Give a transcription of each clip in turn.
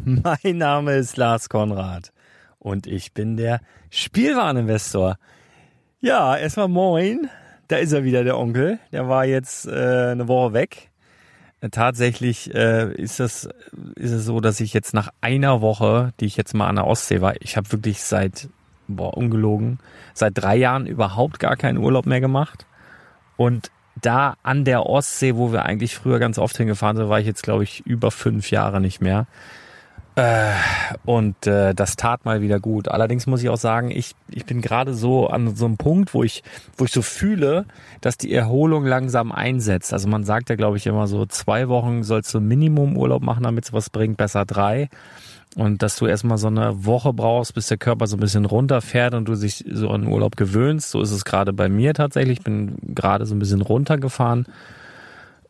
Mein Name ist Lars Konrad und ich bin der Spielwareninvestor. Ja, erstmal moin. Da ist er wieder, der Onkel. Der war jetzt äh, eine Woche weg. Äh, tatsächlich äh, ist, das, ist es so, dass ich jetzt nach einer Woche, die ich jetzt mal an der Ostsee war, ich habe wirklich seit, boah, ungelogen, seit drei Jahren überhaupt gar keinen Urlaub mehr gemacht. Und da an der Ostsee, wo wir eigentlich früher ganz oft hingefahren sind, war ich jetzt, glaube ich, über fünf Jahre nicht mehr. Äh, und äh, das tat mal wieder gut. Allerdings muss ich auch sagen, ich, ich bin gerade so an so einem Punkt, wo ich, wo ich so fühle, dass die Erholung langsam einsetzt. Also man sagt ja, glaube ich, immer so, zwei Wochen sollst du Minimum Urlaub machen, damit es was bringt, besser drei. Und dass du erstmal so eine Woche brauchst, bis der Körper so ein bisschen runterfährt und du dich so an Urlaub gewöhnst. So ist es gerade bei mir tatsächlich. Ich bin gerade so ein bisschen runtergefahren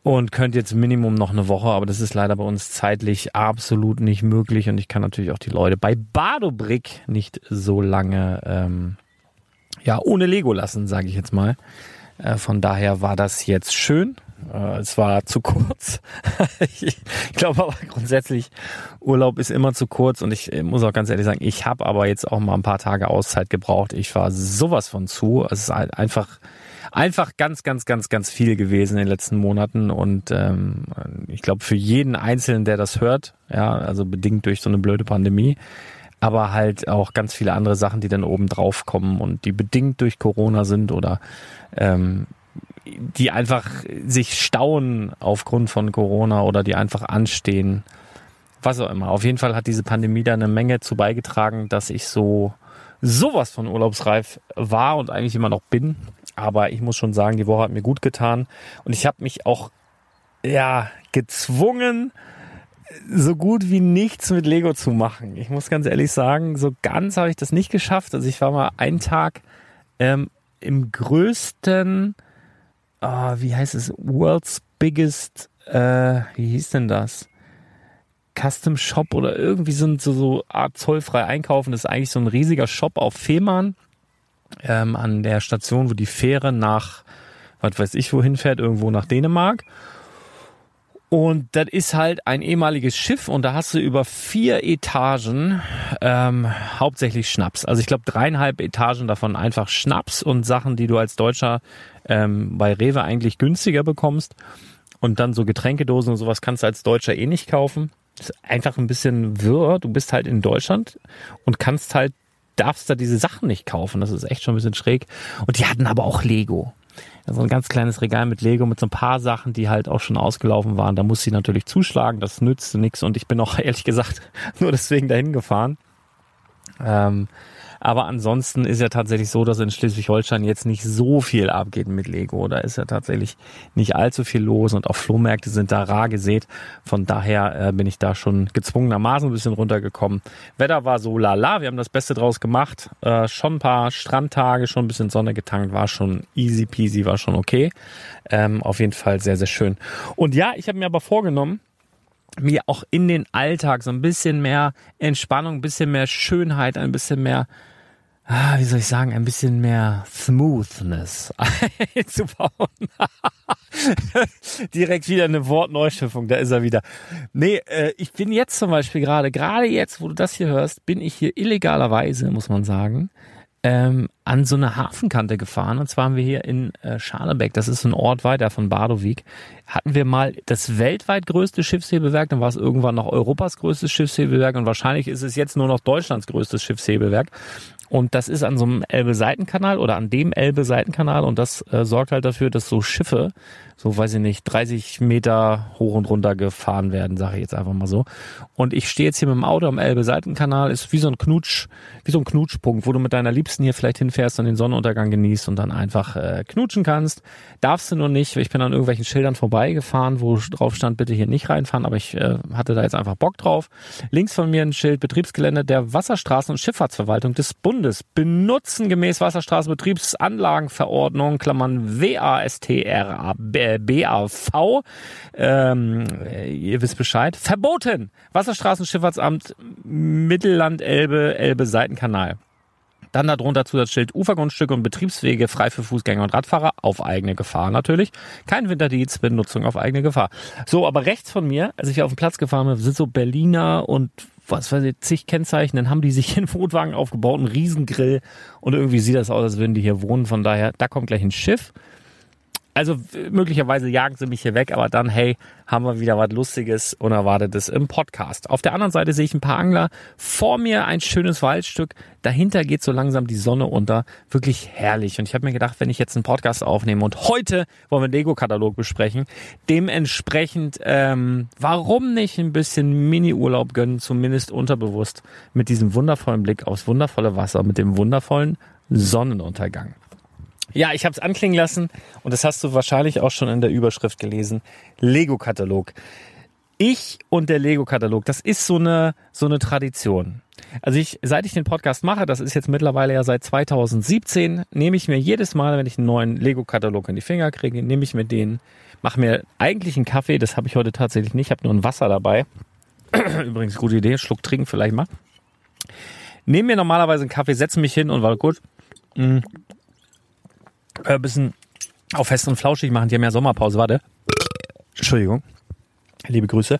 und könnte jetzt Minimum noch eine Woche, aber das ist leider bei uns zeitlich absolut nicht möglich und ich kann natürlich auch die Leute bei Badobrick nicht so lange ähm, ja ohne Lego lassen, sage ich jetzt mal. Äh, von daher war das jetzt schön. Äh, es war zu kurz. ich glaube aber grundsätzlich, Urlaub ist immer zu kurz und ich muss auch ganz ehrlich sagen, ich habe aber jetzt auch mal ein paar Tage Auszeit gebraucht. Ich war sowas von zu. Es ist einfach, einfach ganz, ganz, ganz, ganz viel gewesen in den letzten Monaten und ähm, ich glaube für jeden Einzelnen, der das hört, ja, also bedingt durch so eine blöde Pandemie, aber halt auch ganz viele andere Sachen, die dann oben drauf kommen und die bedingt durch Corona sind oder ähm, die einfach sich stauen aufgrund von Corona oder die einfach anstehen. Was auch immer. Auf jeden Fall hat diese Pandemie da eine Menge zu beigetragen, dass ich so sowas von urlaubsreif war und eigentlich immer noch bin. Aber ich muss schon sagen, die Woche hat mir gut getan und ich habe mich auch ja gezwungen, so gut wie nichts mit Lego zu machen. Ich muss ganz ehrlich sagen, so ganz habe ich das nicht geschafft. Also ich war mal einen Tag ähm, im größten, oh, wie heißt es, World's Biggest, äh, wie hieß denn das? Custom Shop oder irgendwie sind so, so Art zollfrei einkaufen. Das ist eigentlich so ein riesiger Shop auf Fehmarn ähm, an der Station, wo die Fähre nach, was weiß ich wohin fährt, irgendwo nach Dänemark. Und das ist halt ein ehemaliges Schiff und da hast du über vier Etagen ähm, hauptsächlich Schnaps. Also ich glaube dreieinhalb Etagen davon einfach Schnaps und Sachen, die du als Deutscher ähm, bei Rewe eigentlich günstiger bekommst. Und dann so Getränkedosen und sowas kannst du als Deutscher eh nicht kaufen. Das ist einfach ein bisschen wirr. Du bist halt in Deutschland und kannst halt, darfst da diese Sachen nicht kaufen. Das ist echt schon ein bisschen schräg. Und die hatten aber auch Lego so ein ganz kleines Regal mit Lego mit so ein paar Sachen, die halt auch schon ausgelaufen waren. Da muss sie natürlich zuschlagen, das nützte nichts und ich bin auch ehrlich gesagt nur deswegen dahin gefahren. Ähm, aber ansonsten ist ja tatsächlich so, dass in Schleswig-Holstein jetzt nicht so viel abgeht mit Lego. Da ist ja tatsächlich nicht allzu viel los und auch Flohmärkte sind da rar gesät. Von daher äh, bin ich da schon gezwungenermaßen ein bisschen runtergekommen. Wetter war so lala, wir haben das Beste draus gemacht. Äh, schon ein paar Strandtage, schon ein bisschen Sonne getankt, war schon easy peasy, war schon okay. Ähm, auf jeden Fall sehr, sehr schön. Und ja, ich habe mir aber vorgenommen, mir auch in den Alltag so ein bisschen mehr Entspannung, ein bisschen mehr Schönheit, ein bisschen mehr ah, wie soll ich sagen, ein bisschen mehr Smoothness einzubauen. Direkt wieder eine Wortneuschöpfung, da ist er wieder. Nee, äh, ich bin jetzt zum Beispiel gerade, gerade jetzt, wo du das hier hörst, bin ich hier illegalerweise, muss man sagen, ähm, an so eine Hafenkante gefahren. Und zwar haben wir hier in äh, Scharnebeck, das ist ein Ort weiter von Badowik, hatten wir mal das weltweit größte Schiffshebewerk. Dann war es irgendwann noch Europas größtes Schiffshebewerk und wahrscheinlich ist es jetzt nur noch Deutschlands größtes Schiffshebewerk. Und das ist an so einem Elbe-Seitenkanal oder an dem Elbe-Seitenkanal und das äh, sorgt halt dafür, dass so Schiffe, so weiß ich nicht, 30 Meter hoch und runter gefahren werden, sage ich jetzt einfach mal so. Und ich stehe jetzt hier mit dem Auto am Elbe-Seitenkanal, ist wie so ein Knutsch, wie so ein Knutschpunkt, wo du mit deiner Liebsten hier vielleicht hinfährst und den Sonnenuntergang genießt und dann einfach äh, knutschen kannst. Darfst du nur nicht, ich bin an irgendwelchen Schildern vorbeigefahren, wo drauf stand, bitte hier nicht reinfahren, aber ich äh, hatte da jetzt einfach Bock drauf. Links von mir ein Schild Betriebsgelände der Wasserstraßen- und Schifffahrtsverwaltung des Bundes Bundes benutzen gemäß Wasserstraßenbetriebsanlagenverordnung, Klammern WASTR BAV, ähm, ihr wisst Bescheid, verboten. Wasserstraßenschifffahrtsamt Mittelland Elbe, Elbe Seitenkanal. Dann darunter Zusatzschild Ufergrundstücke und Betriebswege frei für Fußgänger und Radfahrer auf eigene Gefahr natürlich. Kein Winterdienst, Benutzung auf eigene Gefahr. So, aber rechts von mir, als ich auf den Platz gefahren bin, sind so Berliner und was weiß ich, zig Kennzeichen, dann haben die sich in Wohnwagen aufgebaut, einen Riesengrill und irgendwie sieht das aus, als würden die hier wohnen. Von daher, da kommt gleich ein Schiff also möglicherweise jagen sie mich hier weg, aber dann, hey, haben wir wieder was Lustiges, Unerwartetes im Podcast. Auf der anderen Seite sehe ich ein paar Angler. Vor mir ein schönes Waldstück. Dahinter geht so langsam die Sonne unter. Wirklich herrlich. Und ich habe mir gedacht, wenn ich jetzt einen Podcast aufnehme und heute wollen wir den Lego-Katalog besprechen, dementsprechend, ähm, warum nicht ein bisschen Mini-Urlaub gönnen, zumindest unterbewusst, mit diesem wundervollen Blick aufs wundervolle Wasser, mit dem wundervollen Sonnenuntergang. Ja, ich habe es anklingen lassen und das hast du wahrscheinlich auch schon in der Überschrift gelesen. Lego-Katalog. Ich und der Lego-Katalog, das ist so eine, so eine Tradition. Also ich, seit ich den Podcast mache, das ist jetzt mittlerweile ja seit 2017, nehme ich mir jedes Mal, wenn ich einen neuen Lego-Katalog in die Finger kriege, nehme ich mir den, mache mir eigentlich einen Kaffee, das habe ich heute tatsächlich nicht, habe nur ein Wasser dabei. Übrigens, gute Idee, Schluck trinken vielleicht mal. Nehme mir normalerweise einen Kaffee, setze mich hin und war gut. Mm, äh, bisschen auf fest und flauschig machen. Die haben ja Sommerpause. Warte. Entschuldigung. Liebe Grüße.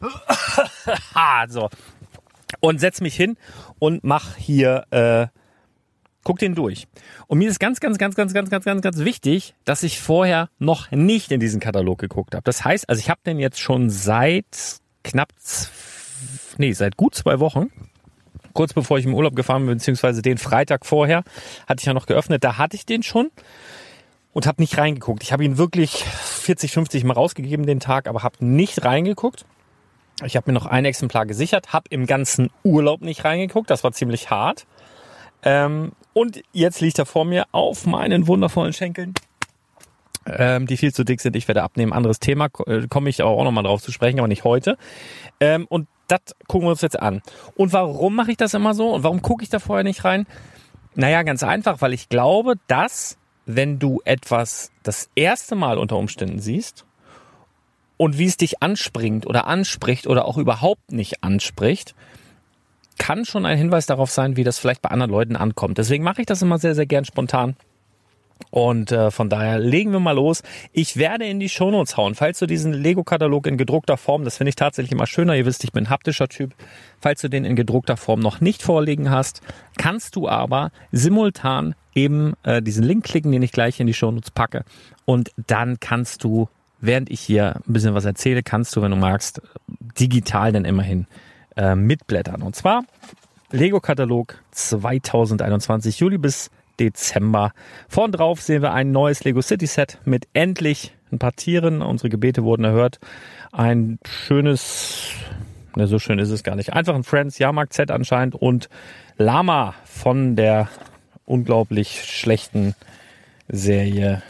so. Und setz mich hin und mach hier, äh, guck den durch. Und mir ist ganz, ganz, ganz, ganz, ganz, ganz, ganz, ganz wichtig, dass ich vorher noch nicht in diesen Katalog geguckt habe. Das heißt, also ich habe den jetzt schon seit knapp, nee, seit gut zwei Wochen kurz bevor ich im Urlaub gefahren bin, beziehungsweise den Freitag vorher, hatte ich ja noch geöffnet. Da hatte ich den schon und habe nicht reingeguckt. Ich habe ihn wirklich 40, 50 Mal rausgegeben den Tag, aber habe nicht reingeguckt. Ich habe mir noch ein Exemplar gesichert, habe im ganzen Urlaub nicht reingeguckt. Das war ziemlich hart. Ähm, und jetzt liegt er vor mir auf meinen wundervollen Schenkeln, ähm, die viel zu dick sind. Ich werde abnehmen. Anderes Thema, äh, komme ich auch nochmal drauf zu sprechen, aber nicht heute. Ähm, und das gucken wir uns jetzt an. Und warum mache ich das immer so? Und warum gucke ich da vorher nicht rein? Naja, ganz einfach, weil ich glaube, dass wenn du etwas das erste Mal unter Umständen siehst und wie es dich anspringt oder anspricht oder auch überhaupt nicht anspricht, kann schon ein Hinweis darauf sein, wie das vielleicht bei anderen Leuten ankommt. Deswegen mache ich das immer sehr, sehr gern spontan. Und äh, von daher legen wir mal los. Ich werde in die Shownotes hauen, falls du diesen Lego-Katalog in gedruckter Form, das finde ich tatsächlich immer schöner, ihr wisst, ich bin haptischer Typ, falls du den in gedruckter Form noch nicht vorliegen hast, kannst du aber simultan eben äh, diesen Link klicken, den ich gleich in die Shownotes packe. Und dann kannst du, während ich hier ein bisschen was erzähle, kannst du, wenn du magst, digital dann immerhin äh, mitblättern. Und zwar Lego-Katalog 2021, Juli bis Dezember. Vorn drauf sehen wir ein neues Lego City Set mit endlich ein paar Tieren. Unsere Gebete wurden erhört. Ein schönes, ne, so schön ist es gar nicht. Einfach ein Friends Jahrmarkt Set anscheinend und Lama von der unglaublich schlechten Serie.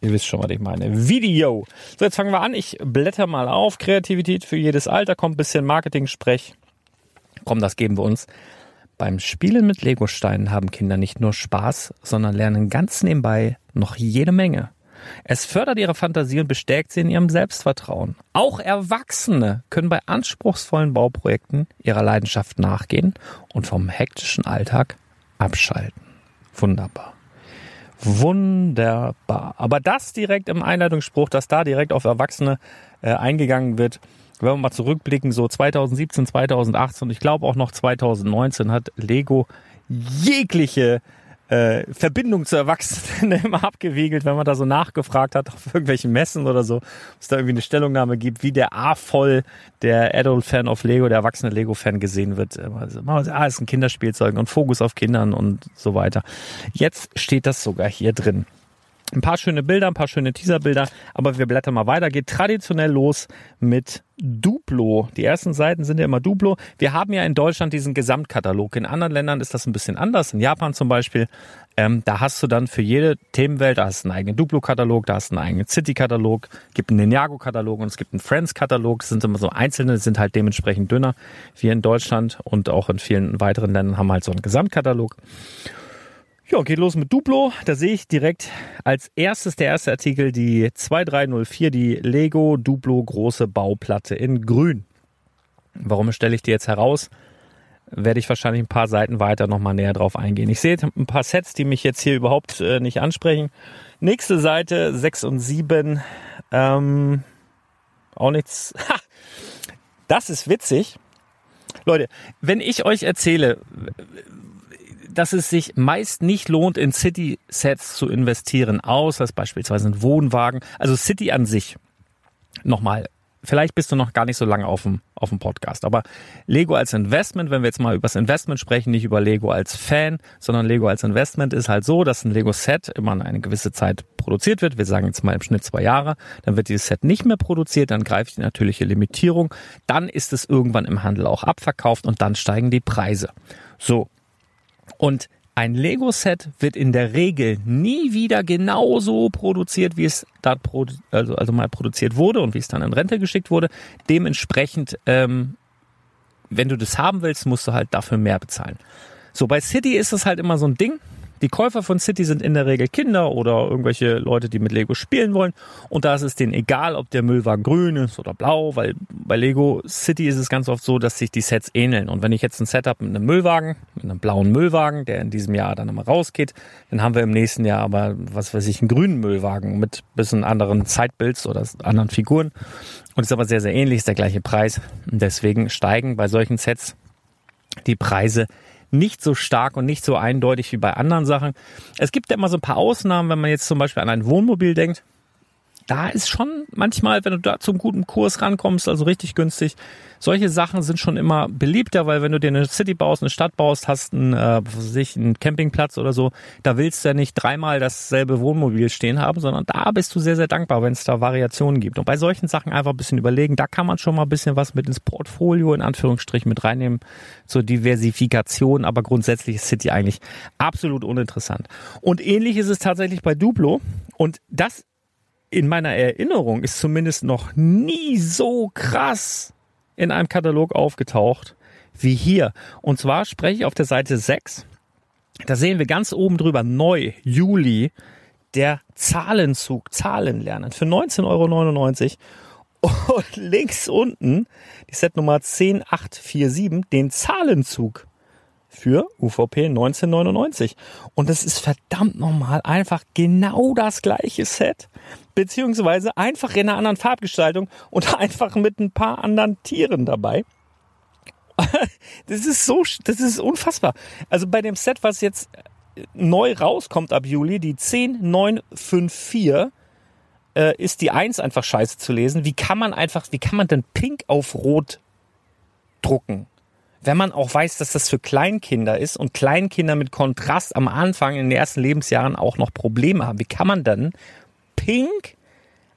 Ihr wisst schon, was ich meine. Video. So, jetzt fangen wir an. Ich blätter mal auf. Kreativität für jedes Alter. Kommt ein bisschen Marketing-Sprech. Komm, das geben wir uns. Beim Spielen mit Legosteinen haben Kinder nicht nur Spaß, sondern lernen ganz nebenbei noch jede Menge. Es fördert ihre Fantasie und bestärkt sie in ihrem Selbstvertrauen. Auch Erwachsene können bei anspruchsvollen Bauprojekten ihrer Leidenschaft nachgehen und vom hektischen Alltag abschalten. Wunderbar. Wunderbar. Aber das direkt im Einleitungsspruch, dass da direkt auf Erwachsene äh, eingegangen wird, wenn wir mal zurückblicken, so 2017, 2018 und ich glaube auch noch 2019 hat Lego jegliche äh, Verbindung zu Erwachsenen immer abgewiegelt, wenn man da so nachgefragt hat auf irgendwelchen Messen oder so, es da irgendwie eine Stellungnahme gibt, wie der A-Voll der Adult-Fan of Lego, der erwachsene Lego-Fan gesehen wird. Also, ah, ist ein Kinderspielzeug und Fokus auf Kindern und so weiter. Jetzt steht das sogar hier drin. Ein paar schöne Bilder, ein paar schöne Teaserbilder, aber wir blättern mal weiter. Geht traditionell los mit Duplo. Die ersten Seiten sind ja immer Duplo. Wir haben ja in Deutschland diesen Gesamtkatalog. In anderen Ländern ist das ein bisschen anders. In Japan zum Beispiel, ähm, da hast du dann für jede Themenwelt, da hast du einen eigenen Duplo-Katalog, da hast du einen eigenen City-Katalog, gibt einen Ninjago-Katalog und es gibt einen Friends-Katalog. Das sind immer so einzelne, sind halt dementsprechend dünner. Wir in Deutschland und auch in vielen weiteren Ländern haben halt so einen Gesamtkatalog. Ja, geht los mit Duplo. Da sehe ich direkt als erstes der erste Artikel die 2304, die Lego Duplo große Bauplatte in grün. Warum stelle ich die jetzt heraus? Werde ich wahrscheinlich ein paar Seiten weiter nochmal näher drauf eingehen. Ich sehe ein paar Sets, die mich jetzt hier überhaupt äh, nicht ansprechen. Nächste Seite 6 und 7. Ähm, auch nichts. Ha! Das ist witzig. Leute, wenn ich euch erzähle, dass es sich meist nicht lohnt, in City-Sets zu investieren, außer es beispielsweise ein Wohnwagen. Also City an sich. Nochmal, vielleicht bist du noch gar nicht so lange auf dem, auf dem Podcast. Aber Lego als Investment, wenn wir jetzt mal über das Investment sprechen, nicht über Lego als Fan, sondern Lego als Investment, ist halt so, dass ein Lego-Set immer eine gewisse Zeit produziert wird. Wir sagen jetzt mal im Schnitt zwei Jahre. Dann wird dieses Set nicht mehr produziert, dann greift die natürliche Limitierung. Dann ist es irgendwann im Handel auch abverkauft und dann steigen die Preise. So, und ein Lego-Set wird in der Regel nie wieder genauso produziert, wie es da also, also mal produziert wurde und wie es dann in Rente geschickt wurde. Dementsprechend, ähm, wenn du das haben willst, musst du halt dafür mehr bezahlen. So, bei City ist es halt immer so ein Ding. Die Käufer von City sind in der Regel Kinder oder irgendwelche Leute, die mit Lego spielen wollen. Und da ist es denen egal, ob der Müllwagen grün ist oder blau, weil bei Lego City ist es ganz oft so, dass sich die Sets ähneln. Und wenn ich jetzt ein Set habe mit einem Müllwagen, mit einem blauen Müllwagen, der in diesem Jahr dann immer rausgeht, dann haben wir im nächsten Jahr aber, was weiß ich, einen grünen Müllwagen mit bisschen anderen Zeitbilds oder anderen Figuren. Und ist aber sehr, sehr ähnlich, ist der gleiche Preis. Und deswegen steigen bei solchen Sets die Preise nicht so stark und nicht so eindeutig wie bei anderen Sachen. Es gibt ja immer so ein paar Ausnahmen, wenn man jetzt zum Beispiel an ein Wohnmobil denkt. Da ist schon manchmal, wenn du da zum guten Kurs rankommst, also richtig günstig, solche Sachen sind schon immer beliebter, weil wenn du dir eine City baust, eine Stadt baust, hast einen, äh, was weiß ich, einen Campingplatz oder so, da willst du ja nicht dreimal dasselbe Wohnmobil stehen haben, sondern da bist du sehr, sehr dankbar, wenn es da Variationen gibt. Und bei solchen Sachen einfach ein bisschen überlegen, da kann man schon mal ein bisschen was mit ins Portfolio in Anführungsstrichen mit reinnehmen zur Diversifikation, aber grundsätzlich ist City eigentlich absolut uninteressant. Und ähnlich ist es tatsächlich bei Duplo und das in meiner Erinnerung ist zumindest noch nie so krass in einem Katalog aufgetaucht wie hier. Und zwar spreche ich auf der Seite 6. Da sehen wir ganz oben drüber neu, Juli, der Zahlenzug, Zahlen lernen für 19,99 Euro. Und links unten die Setnummer 10847, den Zahlenzug für UVP 1999. Und das ist verdammt nochmal einfach genau das gleiche Set, beziehungsweise einfach in einer anderen Farbgestaltung und einfach mit ein paar anderen Tieren dabei. Das ist so, das ist unfassbar. Also bei dem Set, was jetzt neu rauskommt ab Juli, die 10954, äh, ist die 1 einfach scheiße zu lesen. Wie kann man einfach, wie kann man denn pink auf rot drucken? wenn man auch weiß, dass das für Kleinkinder ist und Kleinkinder mit Kontrast am Anfang in den ersten Lebensjahren auch noch Probleme haben, wie kann man dann pink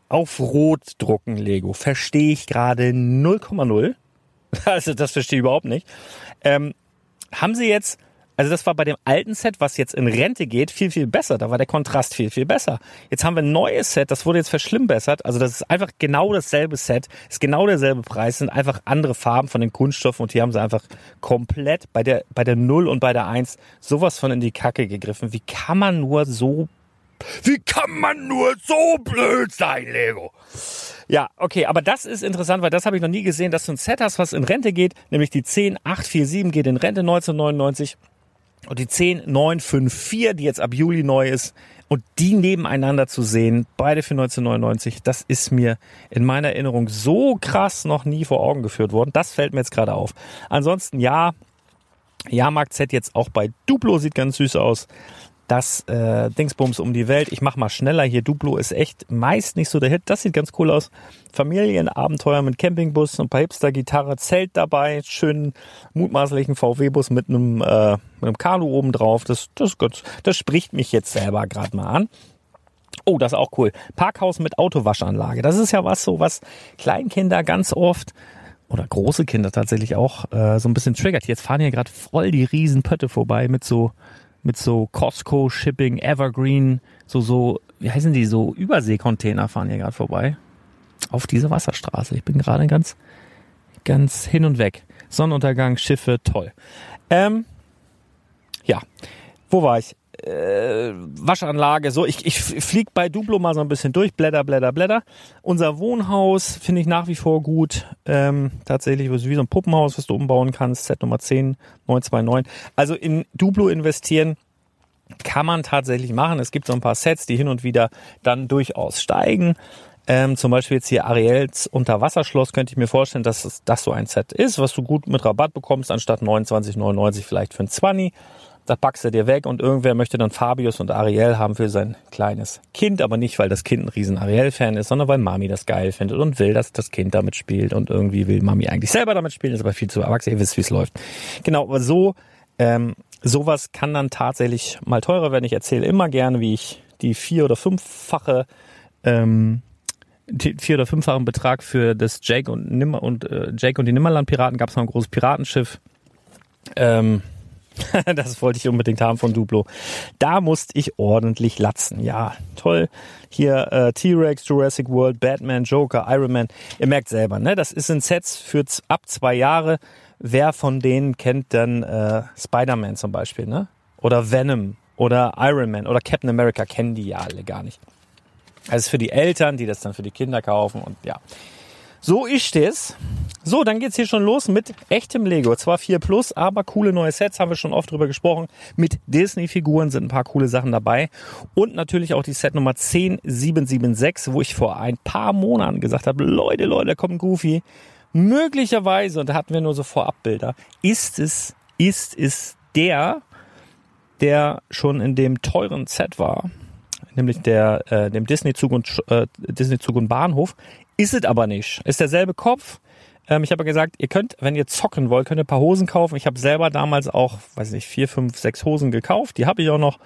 auf rot drucken, Lego? Verstehe ich gerade 0,0. Also das verstehe ich überhaupt nicht. Ähm, haben sie jetzt also das war bei dem alten Set, was jetzt in Rente geht, viel, viel besser. Da war der Kontrast viel, viel besser. Jetzt haben wir ein neues Set, das wurde jetzt verschlimmbessert. Also das ist einfach genau dasselbe Set, ist genau derselbe Preis, sind einfach andere Farben von den Kunststoffen und hier haben sie einfach komplett bei der, bei der 0 und bei der 1 sowas von in die Kacke gegriffen. Wie kann man nur so, wie kann man nur so blöd sein, Lego? Ja, okay, aber das ist interessant, weil das habe ich noch nie gesehen, dass du ein Set hast, was in Rente geht, nämlich die 10847 geht in Rente 1999 und die 10954, die jetzt ab Juli neu ist, und die nebeneinander zu sehen, beide für 1999, das ist mir in meiner Erinnerung so krass noch nie vor Augen geführt worden. Das fällt mir jetzt gerade auf. Ansonsten ja, Jahrmarkt Z jetzt auch bei Duplo sieht ganz süß aus das äh, Dingsbums um die Welt. Ich mach mal schneller hier. Duplo ist echt meist nicht so der Hit. Das sieht ganz cool aus. Familienabenteuer mit Campingbus, ein paar Hipster-Gitarre, Zelt dabei, schönen mutmaßlichen VW-Bus mit einem, äh, mit einem Kanu oben drauf. Das, das, das, das spricht mich jetzt selber gerade mal an. Oh, das ist auch cool. Parkhaus mit Autowaschanlage. Das ist ja was so, was Kleinkinder ganz oft oder große Kinder tatsächlich auch äh, so ein bisschen triggert. Jetzt fahren hier gerade voll die riesen Pötte vorbei mit so mit so Costco Shipping, Evergreen, so, so, wie heißen die, so Überseekontainer fahren hier gerade vorbei. Auf diese Wasserstraße. Ich bin gerade ganz, ganz hin und weg. Sonnenuntergang, Schiffe, toll. Ähm, ja, wo war ich? Äh, Waschanlage, so. Ich, ich flieg bei Duplo mal so ein bisschen durch, blätter, blätter, blätter. Unser Wohnhaus finde ich nach wie vor gut. Ähm, tatsächlich wie so ein Puppenhaus, was du umbauen kannst. Set Nummer 10, 929. Also in Duplo investieren kann man tatsächlich machen. Es gibt so ein paar Sets, die hin und wieder dann durchaus steigen. Ähm, zum Beispiel jetzt hier Ariels Unterwasserschloss könnte ich mir vorstellen, dass das so ein Set ist, was du gut mit Rabatt bekommst, anstatt 29,99 vielleicht für ein 20 das packst du dir weg und irgendwer möchte dann Fabius und Ariel haben für sein kleines Kind, aber nicht, weil das Kind ein riesen Ariel-Fan ist, sondern weil Mami das geil findet und will, dass das Kind damit spielt und irgendwie will Mami eigentlich selber damit spielen, ist aber viel zu erwachsen, ihr wisst, wie es läuft. Genau, aber so, ähm, sowas kann dann tatsächlich mal teurer werden. Ich erzähle immer gerne, wie ich die vier- oder fünffache ähm, vier- oder fünffachen Betrag für das Jake und Nimmer und äh, Jake und die Nimmerland Piraten gab es noch ein großes Piratenschiff. Ähm, das wollte ich unbedingt haben von Duplo. Da musste ich ordentlich latzen. Ja, toll. Hier äh, T-Rex, Jurassic World, Batman, Joker, Iron Man. Ihr merkt selber, ne? Das ist ein Sets für ab zwei Jahre. Wer von denen kennt dann äh, Spider-Man zum Beispiel, ne? Oder Venom oder Iron Man oder Captain America kennen die ja alle gar nicht. Also für die Eltern, die das dann für die Kinder kaufen und ja. So ist es. So, dann geht's hier schon los mit echtem Lego. Zwar 4 Plus, aber coole neue Sets, haben wir schon oft drüber gesprochen. Mit Disney-Figuren sind ein paar coole Sachen dabei. Und natürlich auch die Set Nummer 10776, wo ich vor ein paar Monaten gesagt habe, Leute, Leute, da kommt Goofy. Möglicherweise, und da hatten wir nur so Vorabbilder, ist es, ist es der, der schon in dem teuren Set war. nämlich der äh, dem Disney-Zug und äh, Disney-Zug und Bahnhof. Ist es aber nicht. Ist derselbe Kopf. Ähm, ich habe ja gesagt, ihr könnt, wenn ihr zocken wollt, könnt ihr ein paar Hosen kaufen. Ich habe selber damals auch, weiß nicht, vier, fünf, sechs Hosen gekauft. Die habe ich auch noch.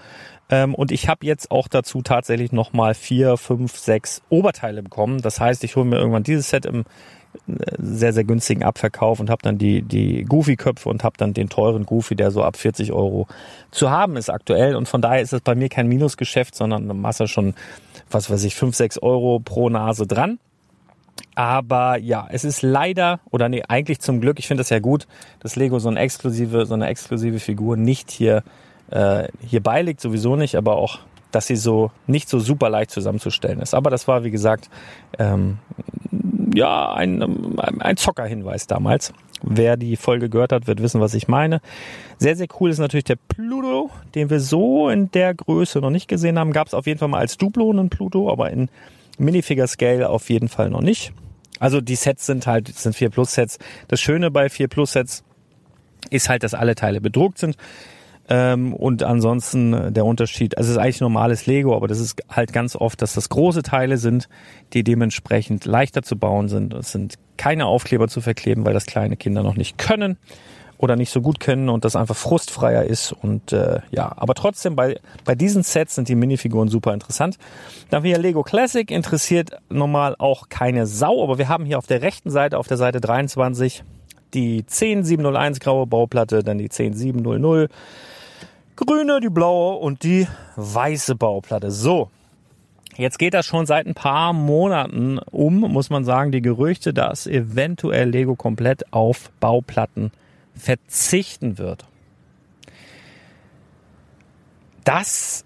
Ähm, und ich habe jetzt auch dazu tatsächlich nochmal vier, fünf, sechs Oberteile bekommen. Das heißt, ich hole mir irgendwann dieses Set im sehr, sehr günstigen Abverkauf und habe dann die, die Goofy-Köpfe und habe dann den teuren Goofy, der so ab 40 Euro zu haben ist aktuell. Und von daher ist es bei mir kein Minusgeschäft, sondern eine Masse schon, was weiß ich, 5, 6 Euro pro Nase dran. Aber ja, es ist leider, oder nee, eigentlich zum Glück, ich finde das ja gut, dass Lego so eine exklusive, so eine exklusive Figur nicht hier, äh, hier beiliegt, sowieso nicht, aber auch, dass sie so nicht so super leicht zusammenzustellen ist. Aber das war, wie gesagt, ähm, ja, ein, ein Zockerhinweis damals. Wer die Folge gehört hat, wird wissen, was ich meine. Sehr, sehr cool ist natürlich der Pluto, den wir so in der Größe noch nicht gesehen haben. Gab es auf jeden Fall mal als Duplo einen Pluto, aber in Minifigure Scale auf jeden Fall noch nicht. Also die Sets sind halt, sind 4 Plus Sets. Das Schöne bei 4 Plus Sets ist halt, dass alle Teile bedruckt sind. Ähm, und ansonsten äh, der Unterschied, also es ist eigentlich normales Lego, aber das ist halt ganz oft, dass das große Teile sind, die dementsprechend leichter zu bauen sind. Es sind keine Aufkleber zu verkleben, weil das kleine Kinder noch nicht können oder nicht so gut können und das einfach frustfreier ist. Und äh, ja, aber trotzdem bei, bei diesen Sets sind die Minifiguren super interessant. Dann wieder Lego Classic interessiert normal auch keine Sau, aber wir haben hier auf der rechten Seite, auf der Seite 23, die 10701 graue Bauplatte, dann die 10700 grüne, die blaue und die weiße Bauplatte. So, Jetzt geht das schon seit ein paar Monaten um, muss man sagen, die Gerüchte, dass eventuell Lego komplett auf Bauplatten verzichten wird. Das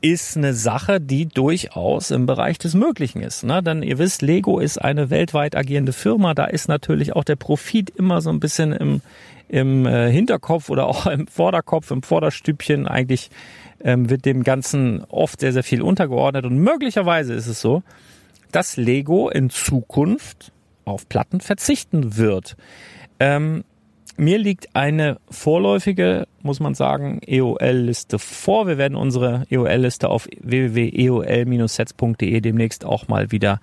ist eine Sache, die durchaus im Bereich des Möglichen ist. Ne? Denn ihr wisst, Lego ist eine weltweit agierende Firma. Da ist natürlich auch der Profit immer so ein bisschen im, im äh, Hinterkopf oder auch im Vorderkopf, im Vorderstübchen. Eigentlich ähm, wird dem Ganzen oft sehr, sehr viel untergeordnet. Und möglicherweise ist es so, dass Lego in Zukunft auf Platten verzichten wird. Ähm, mir liegt eine vorläufige, muss man sagen, EOL-Liste vor. Wir werden unsere EOL-Liste auf www.eol-sets.de demnächst auch mal wieder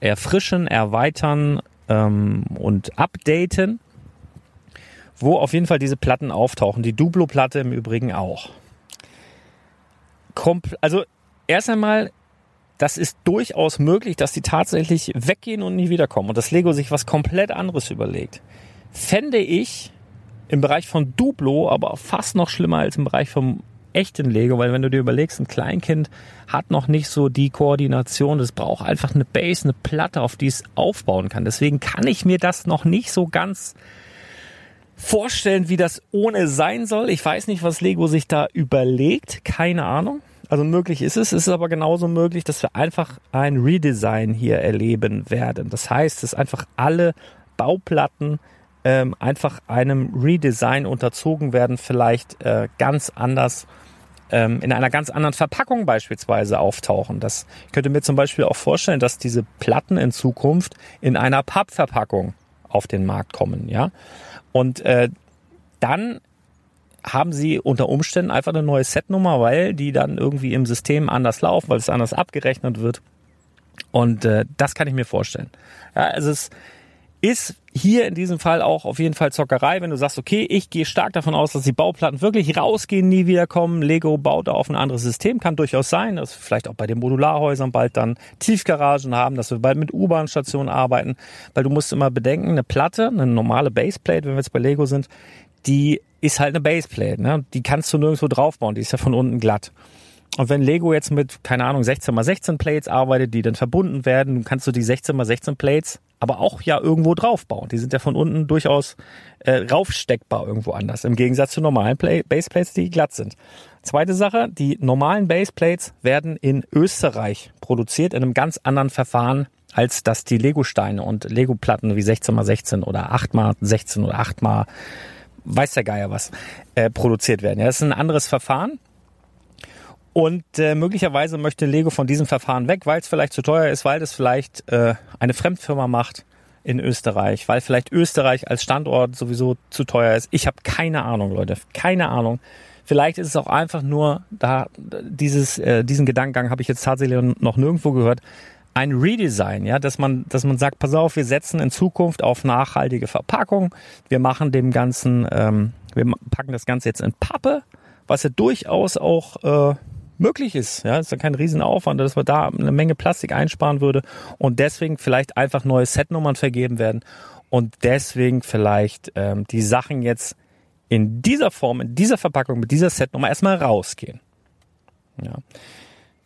erfrischen, erweitern ähm, und updaten, wo auf jeden Fall diese Platten auftauchen. Die Duplo-Platte im Übrigen auch. Kompl also erst einmal das ist durchaus möglich, dass die tatsächlich weggehen und nie wiederkommen und das Lego sich was komplett anderes überlegt fände ich im Bereich von Duplo aber fast noch schlimmer als im Bereich vom echten Lego, weil wenn du dir überlegst, ein Kleinkind hat noch nicht so die Koordination, das braucht einfach eine Base, eine Platte, auf die es aufbauen kann. Deswegen kann ich mir das noch nicht so ganz vorstellen, wie das ohne sein soll. Ich weiß nicht, was Lego sich da überlegt, keine Ahnung. Also möglich ist es, es ist aber genauso möglich, dass wir einfach ein Redesign hier erleben werden. Das heißt, dass einfach alle Bauplatten ähm, einfach einem Redesign unterzogen werden, vielleicht äh, ganz anders ähm, in einer ganz anderen Verpackung beispielsweise auftauchen. Das ich könnte mir zum Beispiel auch vorstellen, dass diese Platten in Zukunft in einer Pappverpackung auf den Markt kommen, ja. Und äh, dann haben sie unter Umständen einfach eine neue Setnummer, weil die dann irgendwie im System anders laufen, weil es anders abgerechnet wird. Und äh, das kann ich mir vorstellen. Ja, es ist hier in diesem Fall auch auf jeden Fall Zockerei, wenn du sagst, okay, ich gehe stark davon aus, dass die Bauplatten wirklich rausgehen, nie wiederkommen. Lego baut da auf ein anderes System, kann durchaus sein, dass wir vielleicht auch bei den Modularhäusern bald dann Tiefgaragen haben, dass wir bald mit U-Bahn-Stationen arbeiten, weil du musst immer bedenken, eine Platte, eine normale Baseplate, wenn wir jetzt bei Lego sind, die ist halt eine Baseplate, ne? Die kannst du nirgendwo draufbauen, die ist ja von unten glatt. Und wenn Lego jetzt mit, keine Ahnung, 16 x 16 Plates arbeitet, die dann verbunden werden, kannst du die 16 x 16 Plates aber auch ja irgendwo draufbauen. Die sind ja von unten durchaus äh, raufsteckbar irgendwo anders, im Gegensatz zu normalen Baseplates, die glatt sind. Zweite Sache, die normalen Baseplates werden in Österreich produziert, in einem ganz anderen Verfahren, als dass die Lego-Steine und Lego-Platten wie 16 x 16 oder 8 x 16 oder 8 x weiß der Geier was, äh, produziert werden. Ja, das ist ein anderes Verfahren. Und äh, möglicherweise möchte Lego von diesem Verfahren weg, weil es vielleicht zu teuer ist, weil es vielleicht äh, eine Fremdfirma macht in Österreich, weil vielleicht Österreich als Standort sowieso zu teuer ist. Ich habe keine Ahnung, Leute, keine Ahnung. Vielleicht ist es auch einfach nur, da dieses, äh, diesen Gedankengang habe ich jetzt tatsächlich noch nirgendwo gehört, ein Redesign, ja, dass man, dass man sagt, pass auf, wir setzen in Zukunft auf nachhaltige Verpackung. Wir machen dem Ganzen, ähm, wir packen das Ganze jetzt in Pappe, was ja durchaus auch äh, möglich ist. Ja, ist ja kein Riesenaufwand, dass man da eine Menge Plastik einsparen würde und deswegen vielleicht einfach neue Setnummern vergeben werden und deswegen vielleicht ähm, die Sachen jetzt in dieser Form, in dieser Verpackung, mit dieser Setnummer erstmal rausgehen. Ja.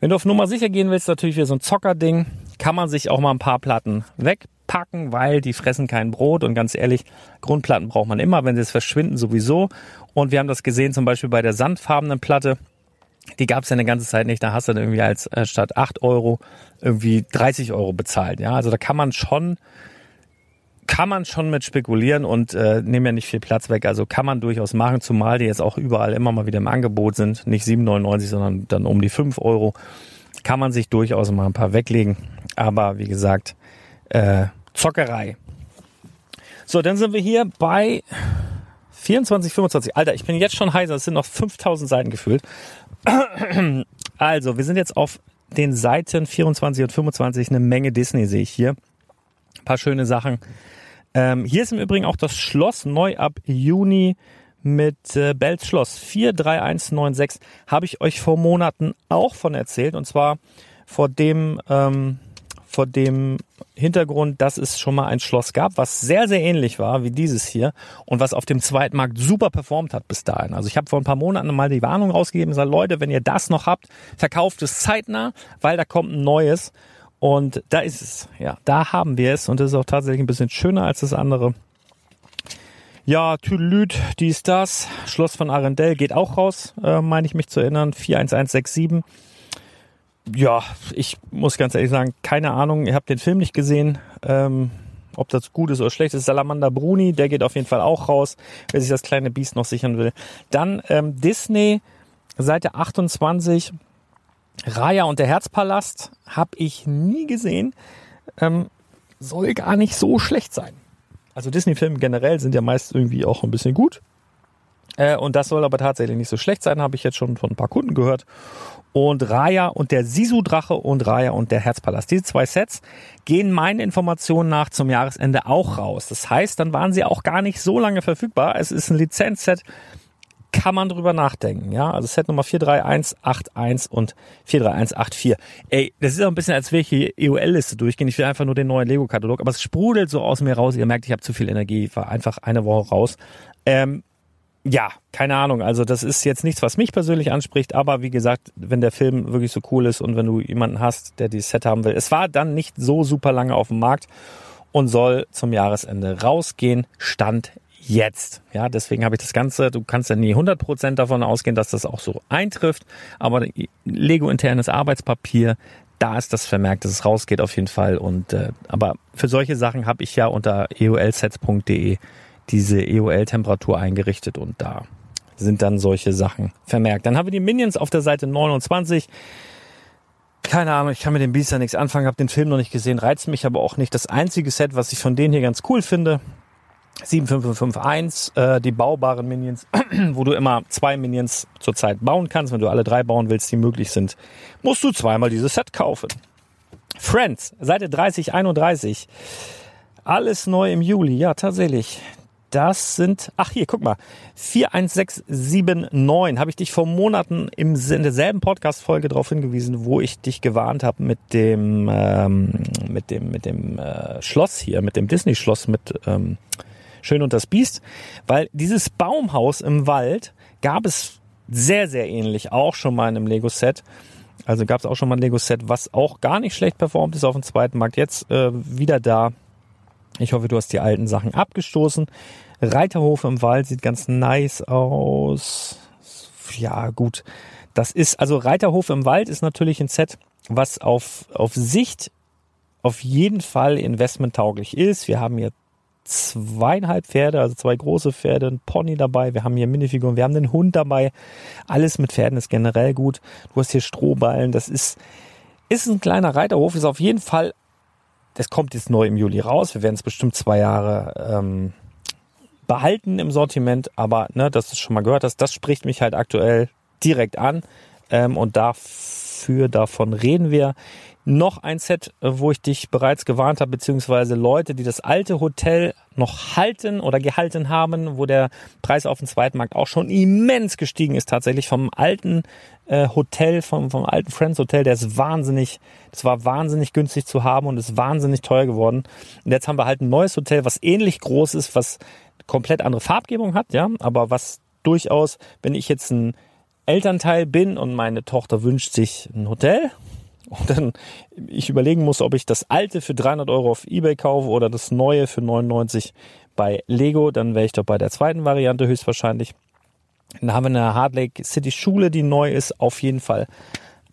Wenn du auf Nummer sicher gehen willst, natürlich wie so ein Zockerding, kann man sich auch mal ein paar Platten wegpacken, weil die fressen kein Brot und ganz ehrlich, Grundplatten braucht man immer, wenn sie es verschwinden sowieso. Und wir haben das gesehen zum Beispiel bei der sandfarbenen Platte. Die gab es ja eine ganze Zeit nicht. Da hast du dann irgendwie als äh, statt 8 Euro irgendwie 30 Euro bezahlt. Ja, also da kann man schon kann man schon mit spekulieren und äh, nehmen ja nicht viel Platz weg. Also kann man durchaus machen, zumal die jetzt auch überall immer mal wieder im Angebot sind. Nicht 7,99, sondern dann um die 5 Euro. Kann man sich durchaus mal ein paar weglegen. Aber wie gesagt, äh, Zockerei. So, dann sind wir hier bei 24, 25. Alter, ich bin jetzt schon heiser. Es sind noch 5000 Seiten gefüllt. Also, wir sind jetzt auf den Seiten 24 und 25. Eine Menge Disney sehe ich hier. Ein paar schöne Sachen. Ähm, hier ist im Übrigen auch das Schloss neu ab Juni mit äh, Bells Schloss 43196. Habe ich euch vor Monaten auch von erzählt. Und zwar vor dem, ähm, vor dem Hintergrund, dass es schon mal ein Schloss gab, was sehr, sehr ähnlich war wie dieses hier und was auf dem Zweitmarkt super performt hat bis dahin. Also ich habe vor ein paar Monaten mal die Warnung rausgegeben, gesagt, Leute, wenn ihr das noch habt, verkauft es zeitnah, weil da kommt ein neues. Und da ist es. Ja, da haben wir es. Und es ist auch tatsächlich ein bisschen schöner als das andere. Ja, Tüdelüt, dies, das. Schloss von Arendelle geht auch raus, äh, meine ich mich zu erinnern. 41167 ja, ich muss ganz ehrlich sagen, keine Ahnung. Ihr habt den Film nicht gesehen. Ähm, ob das gut ist oder schlecht ist. Salamander Bruni, der geht auf jeden Fall auch raus, wer sich das kleine Biest noch sichern will. Dann ähm, Disney, Seite 28, Raya und der Herzpalast, habe ich nie gesehen. Ähm, soll gar nicht so schlecht sein. Also Disney-Filme generell sind ja meist irgendwie auch ein bisschen gut. Äh, und das soll aber tatsächlich nicht so schlecht sein, habe ich jetzt schon von ein paar Kunden gehört und Raya und der Sisu-Drache und Raya und der Herzpalast. Diese zwei Sets gehen meinen Informationen nach zum Jahresende auch raus. Das heißt, dann waren sie auch gar nicht so lange verfügbar. Es ist ein Lizenzset, kann man drüber nachdenken. Ja, also Set Nummer 43181 und 43184. Ey, das ist auch ein bisschen, als wäre ich hier EOL-Liste durchgehen. Ich will einfach nur den neuen Lego-Katalog, aber es sprudelt so aus mir raus. Ihr merkt, ich habe zu viel Energie. Ich war einfach eine Woche raus. Ähm, ja, keine Ahnung. Also das ist jetzt nichts, was mich persönlich anspricht, aber wie gesagt, wenn der Film wirklich so cool ist und wenn du jemanden hast, der dieses Set haben will. Es war dann nicht so super lange auf dem Markt und soll zum Jahresende rausgehen. Stand jetzt. Ja, deswegen habe ich das Ganze, du kannst ja nie 100% davon ausgehen, dass das auch so eintrifft, aber Lego internes Arbeitspapier, da ist das vermerkt, dass es rausgeht auf jeden Fall und äh, aber für solche Sachen habe ich ja unter eolsets.de diese EOL-Temperatur eingerichtet und da sind dann solche Sachen vermerkt. Dann haben wir die Minions auf der Seite 29. Keine Ahnung, ich kann mit dem ja nichts anfangen, habe den Film noch nicht gesehen, reizt mich aber auch nicht. Das einzige Set, was ich von denen hier ganz cool finde, 7551, äh, die baubaren Minions, wo du immer zwei Minions zurzeit bauen kannst. Wenn du alle drei bauen willst, die möglich sind, musst du zweimal dieses Set kaufen. Friends, Seite 3031. Alles neu im Juli. Ja, tatsächlich. Das sind, ach hier, guck mal, 41679 habe ich dich vor Monaten im, in derselben Podcast-Folge darauf hingewiesen, wo ich dich gewarnt habe mit dem, ähm, mit dem, mit dem äh, Schloss hier, mit dem Disney-Schloss mit ähm, Schön und das Biest, weil dieses Baumhaus im Wald gab es sehr, sehr ähnlich auch schon mal in einem Lego-Set. Also gab es auch schon mal ein Lego-Set, was auch gar nicht schlecht performt ist auf dem zweiten Markt. Jetzt äh, wieder da. Ich hoffe, du hast die alten Sachen abgestoßen. Reiterhof im Wald sieht ganz nice aus. Ja, gut. Das ist, also Reiterhof im Wald ist natürlich ein Set, was auf, auf Sicht auf jeden Fall investmenttauglich ist. Wir haben hier zweieinhalb Pferde, also zwei große Pferde, ein Pony dabei, wir haben hier Minifiguren, wir haben einen Hund dabei. Alles mit Pferden ist generell gut. Du hast hier Strohballen, das ist, ist ein kleiner Reiterhof, ist auf jeden Fall, das kommt jetzt neu im Juli raus. Wir werden es bestimmt zwei Jahre ähm, behalten im Sortiment, aber ne, dass du schon mal gehört hast, das spricht mich halt aktuell direkt an ähm, und dafür, davon reden wir. Noch ein Set, wo ich dich bereits gewarnt habe, beziehungsweise Leute, die das alte Hotel noch halten oder gehalten haben, wo der Preis auf dem zweiten Markt auch schon immens gestiegen ist, tatsächlich vom alten äh, Hotel, vom, vom alten Friends Hotel, der ist wahnsinnig, das war wahnsinnig günstig zu haben und ist wahnsinnig teuer geworden. Und jetzt haben wir halt ein neues Hotel, was ähnlich groß ist, was komplett andere Farbgebung hat, ja, aber was durchaus, wenn ich jetzt ein Elternteil bin und meine Tochter wünscht sich ein Hotel und dann ich überlegen muss, ob ich das alte für 300 Euro auf Ebay kaufe oder das neue für 99 bei Lego, dann wäre ich doch bei der zweiten Variante höchstwahrscheinlich. Dann haben wir eine Hard Lake City Schule, die neu ist, auf jeden Fall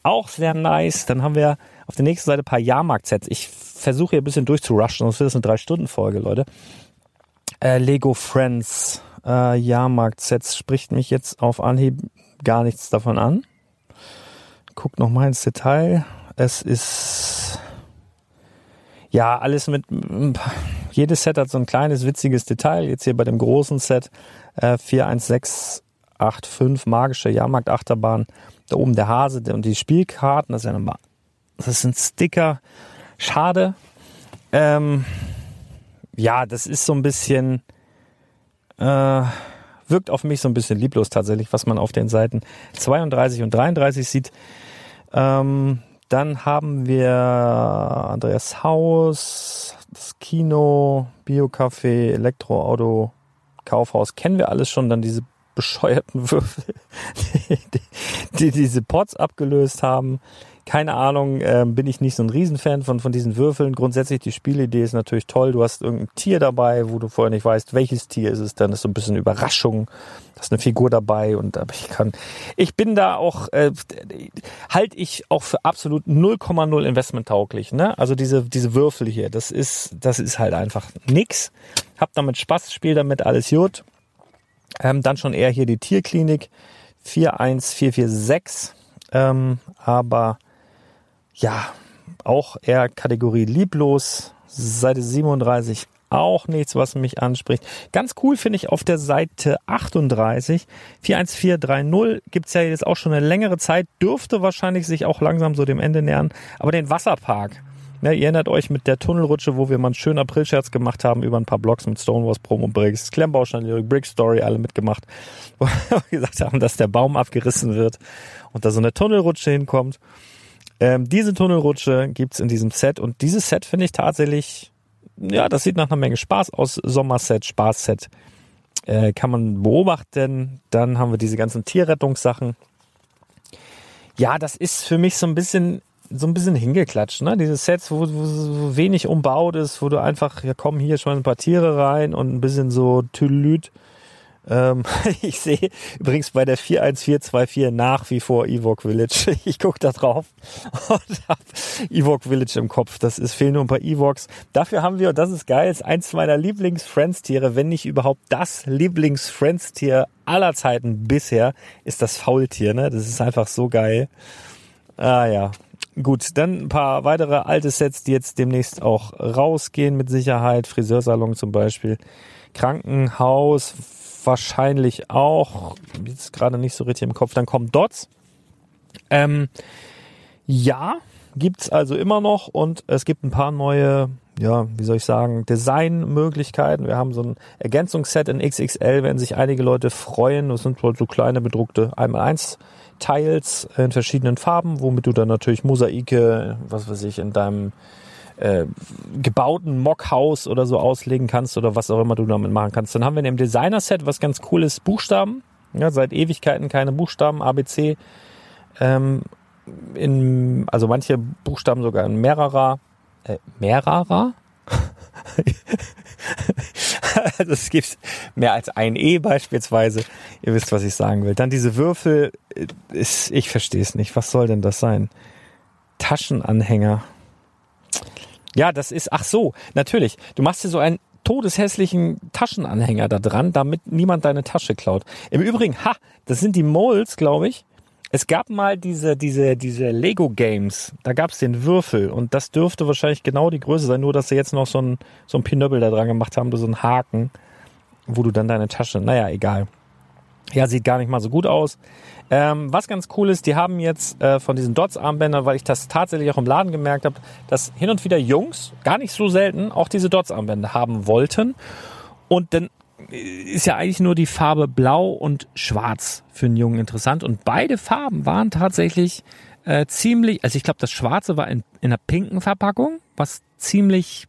auch sehr nice. Dann haben wir auf der nächsten Seite ein paar Jahrmarkt-Sets. Ich versuche hier ein bisschen durchzurushen, sonst wird das eine Drei-Stunden-Folge, Leute. Äh, Lego Friends äh, Jahrmarkt-Sets spricht mich jetzt auf Anhieb gar nichts davon an. Guck noch mal ins Detail. Es ist ja alles mit jedes Set hat so ein kleines witziges Detail. Jetzt hier bei dem großen Set äh, 41685 magische Jahrmarkt-Achterbahn. Da oben der Hase und die Spielkarten. Das, ist eine, das sind Sticker. Schade. Ähm, ja, das ist so ein bisschen äh, wirkt auf mich so ein bisschen lieblos tatsächlich, was man auf den Seiten 32 und 33 sieht. Ähm, dann haben wir Andreas Haus, das Kino, Biocafé, Elektroauto, Kaufhaus. Kennen wir alles schon. Dann diese bescheuerten Würfel, die, die, die diese Pots abgelöst haben keine Ahnung, äh, bin ich nicht so ein Riesenfan von, von diesen Würfeln. Grundsätzlich die Spielidee ist natürlich toll. Du hast irgendein Tier dabei, wo du vorher nicht weißt, welches Tier ist es. Dann ist so ein bisschen Überraschung. Da ist eine Figur dabei und aber ich kann, ich bin da auch, äh, halte ich auch für absolut 0,0 investmenttauglich. Ne? Also diese, diese Würfel hier, das ist, das ist halt einfach nix. Hab damit Spaß, spiel damit alles gut. Ähm, dann schon eher hier die Tierklinik 41446. Ähm, aber ja, auch eher Kategorie lieblos. Seite 37 auch nichts, was mich anspricht. Ganz cool finde ich auf der Seite 38, 41430 gibt's ja jetzt auch schon eine längere Zeit, dürfte wahrscheinlich sich auch langsam so dem Ende nähern, aber den Wasserpark. Ja, ihr erinnert euch mit der Tunnelrutsche, wo wir mal einen schönen Aprilscherz gemacht haben über ein paar Blogs mit Stonewalls Promo Bricks, Klemmbaustein, Brick Story, alle mitgemacht, wo wir gesagt haben, dass der Baum abgerissen wird und da so eine Tunnelrutsche hinkommt. Ähm, diese Tunnelrutsche gibt's in diesem Set und dieses Set finde ich tatsächlich, ja, das sieht nach einer Menge Spaß aus. Sommerset, Spaßset. Äh, kann man beobachten. Dann haben wir diese ganzen Tierrettungssachen. Ja, das ist für mich so ein bisschen so ein bisschen hingeklatscht, ne? Diese Sets, wo, wo so wenig umbaut ist, wo du einfach, ja komm, hier schon ein paar Tiere rein und ein bisschen so Tülüt ähm, ich sehe übrigens bei der 41424 nach wie vor Ewok Village. Ich gucke da drauf und habe Ewok Village im Kopf. Das ist fehlen nur ein paar Ewoks. Dafür haben wir, und das ist geil, ist eins meiner Lieblings-Friends-Tiere, wenn nicht überhaupt das Lieblings-Friends-Tier aller Zeiten bisher, ist das Faultier. Ne? Das ist einfach so geil. Ah ja, Gut, dann ein paar weitere alte Sets, die jetzt demnächst auch rausgehen mit Sicherheit. Friseursalon zum Beispiel. Krankenhaus, wahrscheinlich auch. Jetzt gerade nicht so richtig im Kopf. Dann kommt Dots. Ähm, ja, gibt's also immer noch und es gibt ein paar neue, ja, wie soll ich sagen, Designmöglichkeiten. Wir haben so ein Ergänzungsset in XXL, werden sich einige Leute freuen. Das sind so kleine bedruckte 1x1 Tiles in verschiedenen Farben, womit du dann natürlich Mosaike, was weiß ich, in deinem äh, gebauten Mockhaus oder so auslegen kannst oder was auch immer du damit machen kannst. Dann haben wir in dem Designer-Set, was ganz cool ist, Buchstaben. Ja, seit Ewigkeiten keine Buchstaben, ABC. Ähm, in, also manche Buchstaben sogar in mehrerer, äh, mehrerer? also es gibt mehr als ein E beispielsweise. Ihr wisst, was ich sagen will. Dann diese Würfel, äh, ist, ich verstehe es nicht. Was soll denn das sein? Taschenanhänger. Ja, das ist, ach so, natürlich. Du machst dir so einen todeshässlichen Taschenanhänger da dran, damit niemand deine Tasche klaut. Im Übrigen, ha, das sind die Moles, glaube ich. Es gab mal diese, diese, diese Lego Games. Da gab es den Würfel und das dürfte wahrscheinlich genau die Größe sein, nur dass sie jetzt noch so ein, so ein Pinöppel da dran gemacht haben, so einen Haken wo du dann deine Tasche, naja, egal. Ja, sieht gar nicht mal so gut aus. Ähm, was ganz cool ist, die haben jetzt äh, von diesen Dots-Armbändern, weil ich das tatsächlich auch im Laden gemerkt habe, dass hin und wieder Jungs, gar nicht so selten, auch diese Dots-Armbänder haben wollten. Und dann ist ja eigentlich nur die Farbe Blau und Schwarz für einen Jungen interessant. Und beide Farben waren tatsächlich äh, ziemlich, also ich glaube, das Schwarze war in, in einer pinken Verpackung, was ziemlich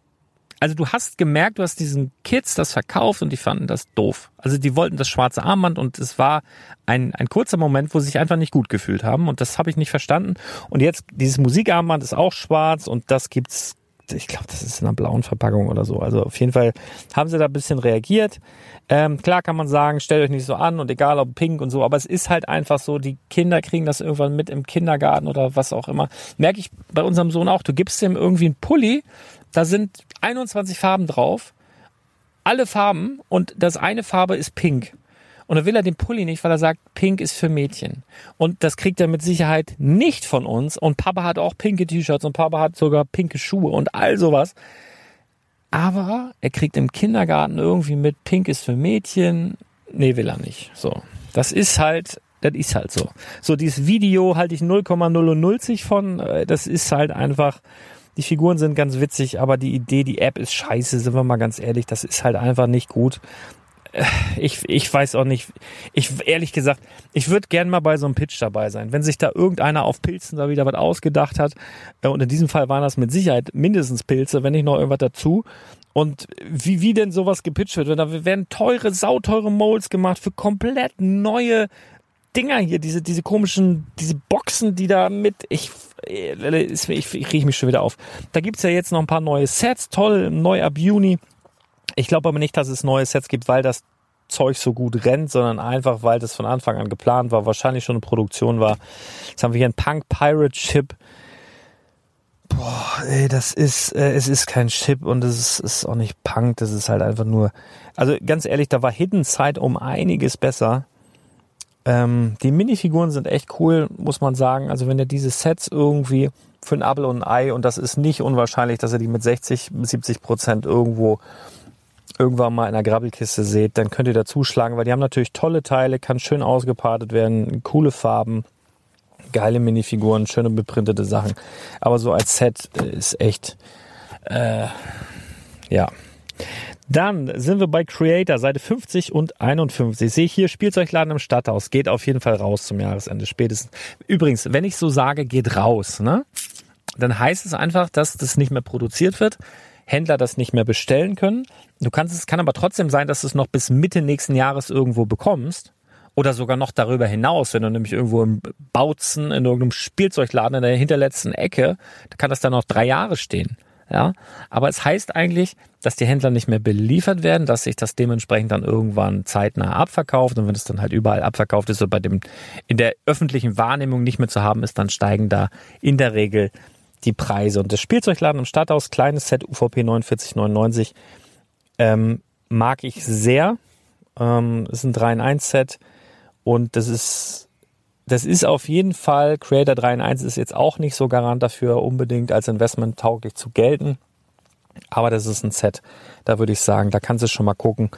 also du hast gemerkt, du hast diesen Kids das verkauft und die fanden das doof. Also die wollten das schwarze Armband und es war ein, ein kurzer Moment, wo sie sich einfach nicht gut gefühlt haben und das habe ich nicht verstanden. Und jetzt dieses Musikarmband ist auch schwarz und das gibt's, ich glaube, das ist in einer blauen Verpackung oder so. Also auf jeden Fall haben sie da ein bisschen reagiert. Ähm, klar kann man sagen, stellt euch nicht so an und egal ob pink und so, aber es ist halt einfach so, die Kinder kriegen das irgendwann mit im Kindergarten oder was auch immer. Merke ich bei unserem Sohn auch, du gibst ihm irgendwie einen Pulli, da sind 21 Farben drauf, alle Farben und das eine Farbe ist pink. Und dann will er den Pulli nicht, weil er sagt, pink ist für Mädchen. Und das kriegt er mit Sicherheit nicht von uns. Und Papa hat auch pinke T-Shirts und Papa hat sogar pinke Schuhe und all sowas. Aber er kriegt im Kindergarten irgendwie mit, pink ist für Mädchen. Nee, will er nicht. So. Das ist halt, das ist halt so. So, dieses Video halte ich 0,0 von. Äh, das ist halt einfach, die Figuren sind ganz witzig, aber die Idee, die App ist scheiße, sind wir mal ganz ehrlich. Das ist halt einfach nicht gut. Äh, ich, ich weiß auch nicht. Ich ehrlich gesagt, ich würde gern mal bei so einem Pitch dabei sein. Wenn sich da irgendeiner auf Pilzen da wieder was ausgedacht hat, äh, und in diesem Fall waren das mit Sicherheit mindestens Pilze, wenn nicht noch irgendwas dazu. Und wie, wie denn sowas gepitcht wird, da werden teure, sauteure Molds gemacht für komplett neue Dinger hier, diese, diese komischen, diese Boxen, die da mit, ich, ich, ich, ich rieche mich schon wieder auf. Da gibt's ja jetzt noch ein paar neue Sets, toll, neu ab Juni. Ich glaube aber nicht, dass es neue Sets gibt, weil das Zeug so gut rennt, sondern einfach, weil das von Anfang an geplant war, wahrscheinlich schon eine Produktion war. Jetzt haben wir hier einen Punk Pirate Chip. Boah, ey, das ist, äh, es ist kein Chip und es ist, ist auch nicht Punk, das ist halt einfach nur, also ganz ehrlich, da war Hidden Side um einiges besser. Ähm, die Minifiguren sind echt cool, muss man sagen. Also wenn ihr diese Sets irgendwie für ein Apple und ein Ei, und das ist nicht unwahrscheinlich, dass ihr die mit 60, 70 Prozent irgendwo irgendwann mal in der Grabbelkiste seht, dann könnt ihr da zuschlagen, weil die haben natürlich tolle Teile, kann schön ausgepartet werden, coole Farben, geile Minifiguren, schöne beprintete Sachen. Aber so als Set ist echt, äh, ja. Dann sind wir bei Creator, Seite 50 und 51. Ich sehe hier Spielzeugladen im Stadthaus. Geht auf jeden Fall raus zum Jahresende spätestens. Übrigens, wenn ich so sage, geht raus, ne? Dann heißt es einfach, dass das nicht mehr produziert wird. Händler das nicht mehr bestellen können. Du kannst es, kann aber trotzdem sein, dass du es noch bis Mitte nächsten Jahres irgendwo bekommst. Oder sogar noch darüber hinaus, wenn du nämlich irgendwo im Bautzen in irgendeinem Spielzeugladen in der hinterletzten Ecke, da kann das dann noch drei Jahre stehen. Ja, aber es heißt eigentlich, dass die Händler nicht mehr beliefert werden, dass sich das dementsprechend dann irgendwann zeitnah abverkauft und wenn es dann halt überall abverkauft ist und bei dem in der öffentlichen Wahrnehmung nicht mehr zu haben ist, dann steigen da in der Regel die Preise. Und das Spielzeugladen im Stadthaus, kleines Set UVP 4999, ähm, mag ich sehr. Ähm, ist ein 3 in 1 Set und das ist das ist auf jeden Fall, Creator 3 in 1 ist jetzt auch nicht so garant dafür, unbedingt als Investment tauglich zu gelten. Aber das ist ein Set, da würde ich sagen, da kannst du schon mal gucken.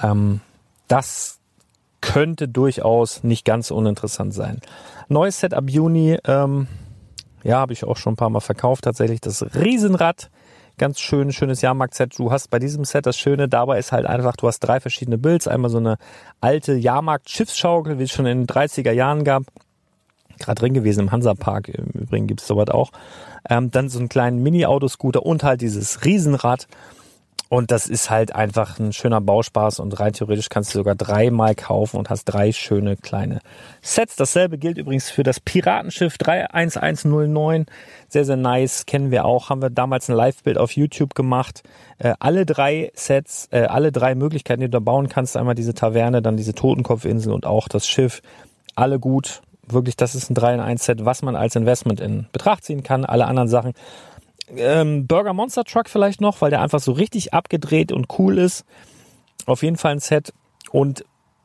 Ähm, das könnte durchaus nicht ganz uninteressant sein. Neues Set ab Juni, ähm, ja, habe ich auch schon ein paar Mal verkauft. Tatsächlich das Riesenrad ganz schön, schönes Jahrmarkt-Set. Du hast bei diesem Set das Schöne dabei ist halt einfach, du hast drei verschiedene Builds. Einmal so eine alte Jahrmarkt-Schiffsschaukel, wie es schon in den 30er Jahren gab. Gerade drin gewesen im Hansapark. Im Übrigen gibt's sowas auch. Ähm, dann so einen kleinen Mini-Autoscooter und halt dieses Riesenrad. Und das ist halt einfach ein schöner Bauspaß und rein theoretisch kannst du sogar dreimal kaufen und hast drei schöne kleine Sets. Dasselbe gilt übrigens für das Piratenschiff 31109. Sehr, sehr nice. Kennen wir auch. Haben wir damals ein Live-Bild auf YouTube gemacht. Äh, alle drei Sets, äh, alle drei Möglichkeiten, die du da bauen kannst. Einmal diese Taverne, dann diese Totenkopfinsel und auch das Schiff. Alle gut. Wirklich, das ist ein 3 in 1 Set, was man als Investment in Betracht ziehen kann. Alle anderen Sachen ähm, Burger Monster Truck vielleicht noch, weil der einfach so richtig abgedreht und cool ist. Auf jeden Fall ein Set. Und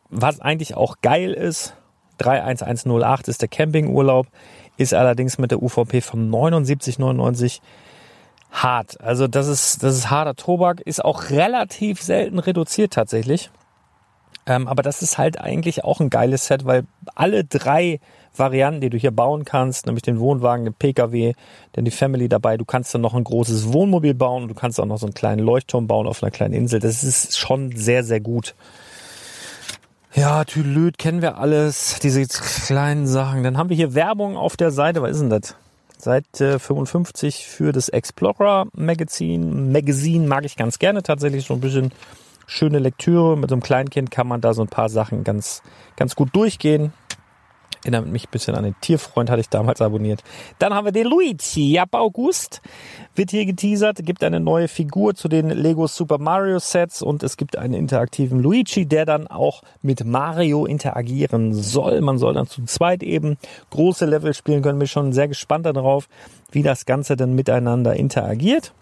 was eigentlich auch geil ist, 31108 ist der Campingurlaub, ist allerdings mit der UVP von 79,99 hart. Also das ist, das ist harter Tobak, ist auch relativ selten reduziert tatsächlich. Ähm, aber das ist halt eigentlich auch ein geiles Set, weil alle drei Varianten, die du hier bauen kannst, nämlich den Wohnwagen, den Pkw, dann die Family dabei, du kannst dann noch ein großes Wohnmobil bauen und du kannst auch noch so einen kleinen Leuchtturm bauen auf einer kleinen Insel. Das ist schon sehr, sehr gut. Ja, Tylöd kennen wir alles, diese kleinen Sachen. Dann haben wir hier Werbung auf der Seite. Was ist denn das? Seite 55 für das Explorer Magazin. Magazin mag ich ganz gerne tatsächlich so ein bisschen schöne Lektüre. Mit so einem Kleinkind kann man da so ein paar Sachen ganz, ganz gut durchgehen. Erinnert mich ein bisschen an den Tierfreund, hatte ich damals abonniert. Dann haben wir den Luigi. Ab August wird hier geteasert, gibt eine neue Figur zu den Lego Super Mario Sets und es gibt einen interaktiven Luigi, der dann auch mit Mario interagieren soll. Man soll dann zu zweit eben große Level spielen können. Bin schon sehr gespannt darauf, wie das Ganze dann miteinander interagiert.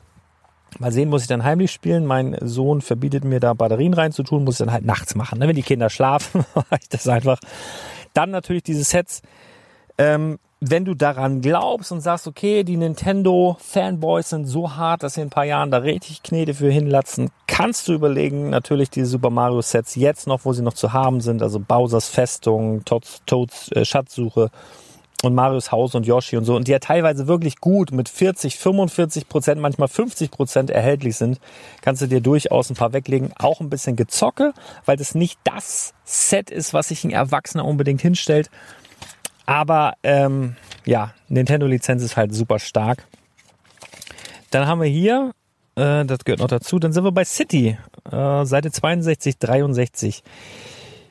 Mal sehen, muss ich dann heimlich spielen. Mein Sohn verbietet mir da Batterien reinzutun, muss ich dann halt nachts machen. Ne? Wenn die Kinder schlafen, mache ich das einfach. Dann natürlich diese Sets. Ähm, wenn du daran glaubst und sagst, okay, die Nintendo-Fanboys sind so hart, dass sie in ein paar Jahren da richtig Knete für hinlatzen, kannst du überlegen, natürlich diese Super Mario Sets jetzt noch, wo sie noch zu haben sind, also Bowsers Festung, Toads, Toads äh, Schatzsuche und Marios Haus und Yoshi und so, und die ja teilweise wirklich gut mit 40, 45 Prozent, manchmal 50 Prozent erhältlich sind, kannst du dir durchaus ein paar weglegen. Auch ein bisschen gezocke, weil das nicht das Set ist, was sich ein Erwachsener unbedingt hinstellt. Aber ähm, ja, Nintendo-Lizenz ist halt super stark. Dann haben wir hier, äh, das gehört noch dazu, dann sind wir bei City, äh, Seite 62, 63.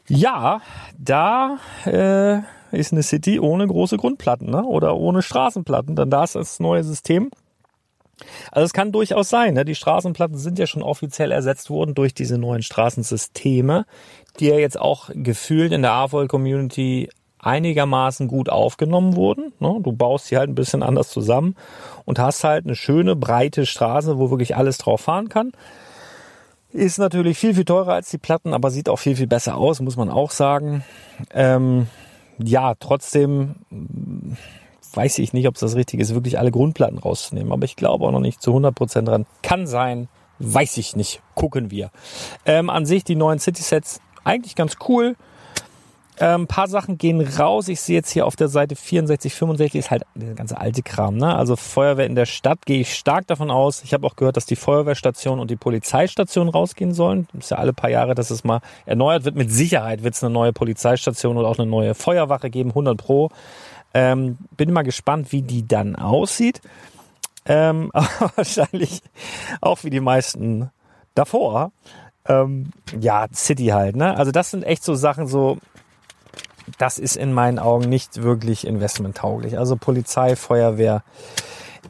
Ja, da äh, ist eine City ohne große Grundplatten ne? oder ohne Straßenplatten. Dann da ist das neue System. Also es kann durchaus sein. Ne? Die Straßenplatten sind ja schon offiziell ersetzt worden durch diese neuen Straßensysteme, die ja jetzt auch gefühlt in der AVOL-Community einigermaßen gut aufgenommen wurden. Ne? Du baust sie halt ein bisschen anders zusammen und hast halt eine schöne, breite Straße, wo wirklich alles drauf fahren kann. Ist natürlich viel, viel teurer als die Platten, aber sieht auch viel, viel besser aus, muss man auch sagen. Ähm, ja, trotzdem hm, weiß ich nicht, ob es das Richtige ist, wirklich alle Grundplatten rauszunehmen. Aber ich glaube auch noch nicht zu 100 Prozent dran. Kann sein, weiß ich nicht. Gucken wir. Ähm, an sich die neuen City-Sets eigentlich ganz cool. Ein ähm, paar Sachen gehen raus. Ich sehe jetzt hier auf der Seite 64, 65 ist halt der ganze alte Kram. Ne? Also Feuerwehr in der Stadt gehe ich stark davon aus. Ich habe auch gehört, dass die Feuerwehrstation und die Polizeistation rausgehen sollen. Ist ja alle paar Jahre, dass es mal erneuert wird. Mit Sicherheit wird es eine neue Polizeistation oder auch eine neue Feuerwache geben, 100 pro. Ähm, bin mal gespannt, wie die dann aussieht. Ähm, wahrscheinlich auch wie die meisten davor. Ähm, ja, City halt, ne? Also das sind echt so Sachen, so das ist in meinen Augen nicht wirklich investmenttauglich. Also Polizei, Feuerwehr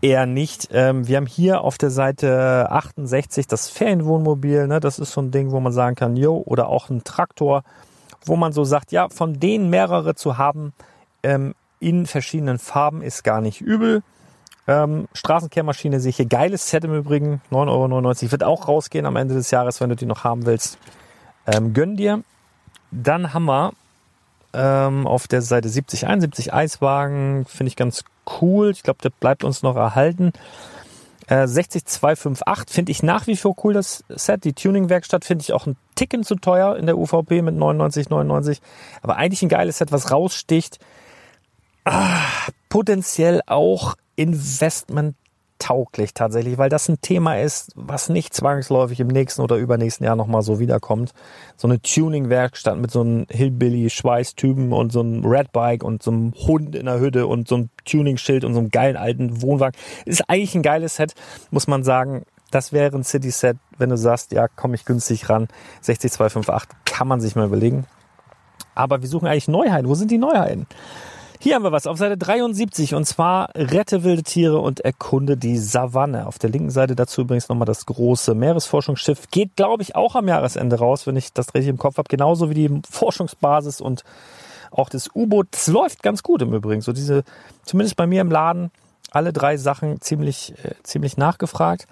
eher nicht. Ähm, wir haben hier auf der Seite 68 das Ferienwohnmobil. Ne? Das ist so ein Ding, wo man sagen kann, jo, oder auch ein Traktor, wo man so sagt, ja, von denen mehrere zu haben ähm, in verschiedenen Farben ist gar nicht übel. Ähm, Straßenkehrmaschine sehe ich hier. Geiles Set im Übrigen. 9,99 Euro. Wird auch rausgehen am Ende des Jahres, wenn du die noch haben willst. Ähm, gönn dir. Dann haben wir ähm, auf der Seite 70, 71 Eiswagen. Finde ich ganz cool. Ich glaube, der bleibt uns noch erhalten. Äh, 60258 finde ich nach wie vor cool, das Set. Die Tuning-Werkstatt finde ich auch ein Ticken zu teuer in der UVP mit 99,99. Aber eigentlich ein geiles Set, was raussticht. Ah, potenziell auch Investment tauglich tatsächlich, weil das ein Thema ist, was nicht zwangsläufig im nächsten oder übernächsten Jahr nochmal so wiederkommt. So eine Tuning-Werkstatt mit so einem Hillbilly-Schweißtypen und so einem Redbike und so einem Hund in der Hütte und so einem Tuning-Schild und so einem geilen alten Wohnwagen. Ist eigentlich ein geiles Set, muss man sagen. Das wäre ein City-Set, wenn du sagst, ja, komme ich günstig ran. 60258 kann man sich mal überlegen. Aber wir suchen eigentlich Neuheiten. Wo sind die Neuheiten? Hier haben wir was auf Seite 73 und zwar rette wilde Tiere und erkunde die Savanne. Auf der linken Seite dazu übrigens nochmal das große Meeresforschungsschiff. Geht, glaube ich, auch am Jahresende raus, wenn ich das richtig im Kopf habe. Genauso wie die Forschungsbasis und auch das U-Boot. Das läuft ganz gut im Übrigen. So diese, zumindest bei mir im Laden, alle drei Sachen ziemlich, äh, ziemlich nachgefragt.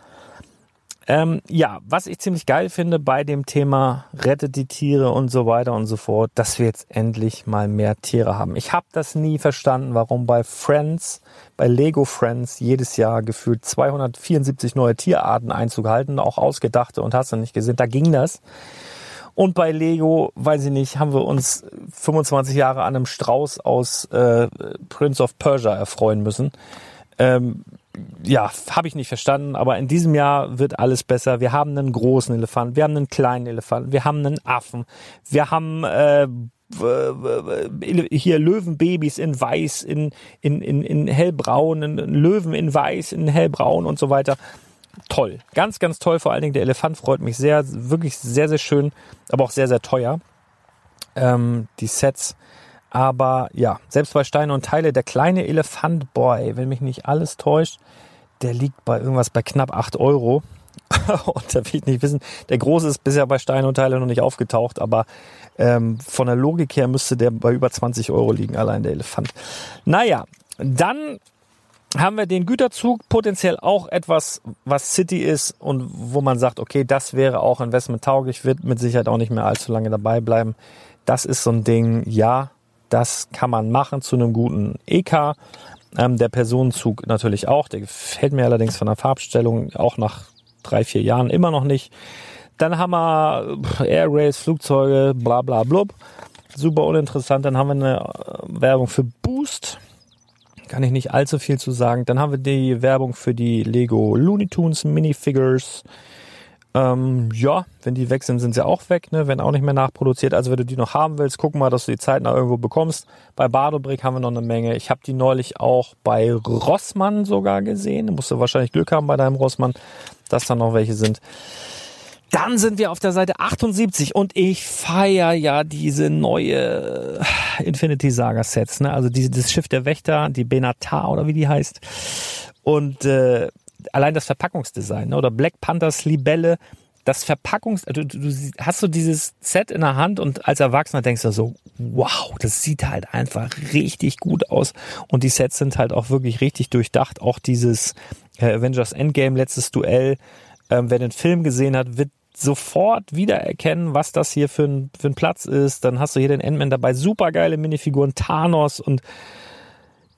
Ähm, ja, was ich ziemlich geil finde bei dem Thema rettet die Tiere und so weiter und so fort, dass wir jetzt endlich mal mehr Tiere haben. Ich habe das nie verstanden, warum bei Friends, bei Lego Friends jedes Jahr gefühlt 274 neue Tierarten Einzug halten, auch ausgedachte und hast du nicht gesehen, da ging das. Und bei Lego, weiß ich nicht, haben wir uns 25 Jahre an einem Strauß aus äh, Prince of Persia erfreuen müssen. Ähm, ja, habe ich nicht verstanden, aber in diesem Jahr wird alles besser. Wir haben einen großen Elefant, wir haben einen kleinen Elefant, wir haben einen Affen, wir haben äh, hier Löwenbabys in weiß, in, in, in, in hellbraun, Löwen in weiß, in hellbraun und so weiter toll. Ganz, ganz toll. Vor allen Dingen der Elefant freut mich sehr. Wirklich sehr, sehr schön, aber auch sehr, sehr teuer. Ähm, die Sets. Aber ja, selbst bei Steine und Teile, der kleine Elefant, boy, wenn mich nicht alles täuscht, der liegt bei irgendwas bei knapp 8 Euro. und da will ich nicht wissen, der große ist bisher bei Steine und Teile noch nicht aufgetaucht, aber ähm, von der Logik her müsste der bei über 20 Euro liegen, allein der Elefant. Naja, dann haben wir den Güterzug potenziell auch etwas, was City ist und wo man sagt, okay, das wäre auch investment tauglich, wird mit Sicherheit auch nicht mehr allzu lange dabei bleiben. Das ist so ein Ding, ja, das kann man machen zu einem guten EK. Ähm, der Personenzug natürlich auch, der gefällt mir allerdings von der Farbstellung auch nach drei, vier Jahren immer noch nicht. Dann haben wir Air Rails, Flugzeuge, bla bla blub. Super uninteressant. Dann haben wir eine äh, Werbung für Boost kann ich nicht allzu viel zu sagen. Dann haben wir die Werbung für die Lego Looney Tunes Minifigures. Ähm, ja, wenn die weg sind, sind sie auch weg, ne? werden auch nicht mehr nachproduziert. Also wenn du die noch haben willst, guck mal, dass du die Zeit noch irgendwo bekommst. Bei Badobrick haben wir noch eine Menge. Ich habe die neulich auch bei Rossmann sogar gesehen. Du musst du wahrscheinlich Glück haben bei deinem Rossmann, dass da noch welche sind. Dann sind wir auf der Seite 78 und ich feier ja diese neue Infinity Saga Sets, ne? Also diese, das Schiff der Wächter, die Benatar oder wie die heißt. Und äh, allein das Verpackungsdesign ne? oder Black Panthers Libelle, das Verpackungs, du, du, du hast so dieses Set in der Hand und als Erwachsener denkst du so, wow, das sieht halt einfach richtig gut aus und die Sets sind halt auch wirklich richtig durchdacht. Auch dieses äh, Avengers Endgame letztes Duell, ähm, wer den Film gesehen hat, wird sofort wiedererkennen, was das hier für ein, für ein Platz ist. Dann hast du hier den Endman dabei, super geile Minifiguren, Thanos und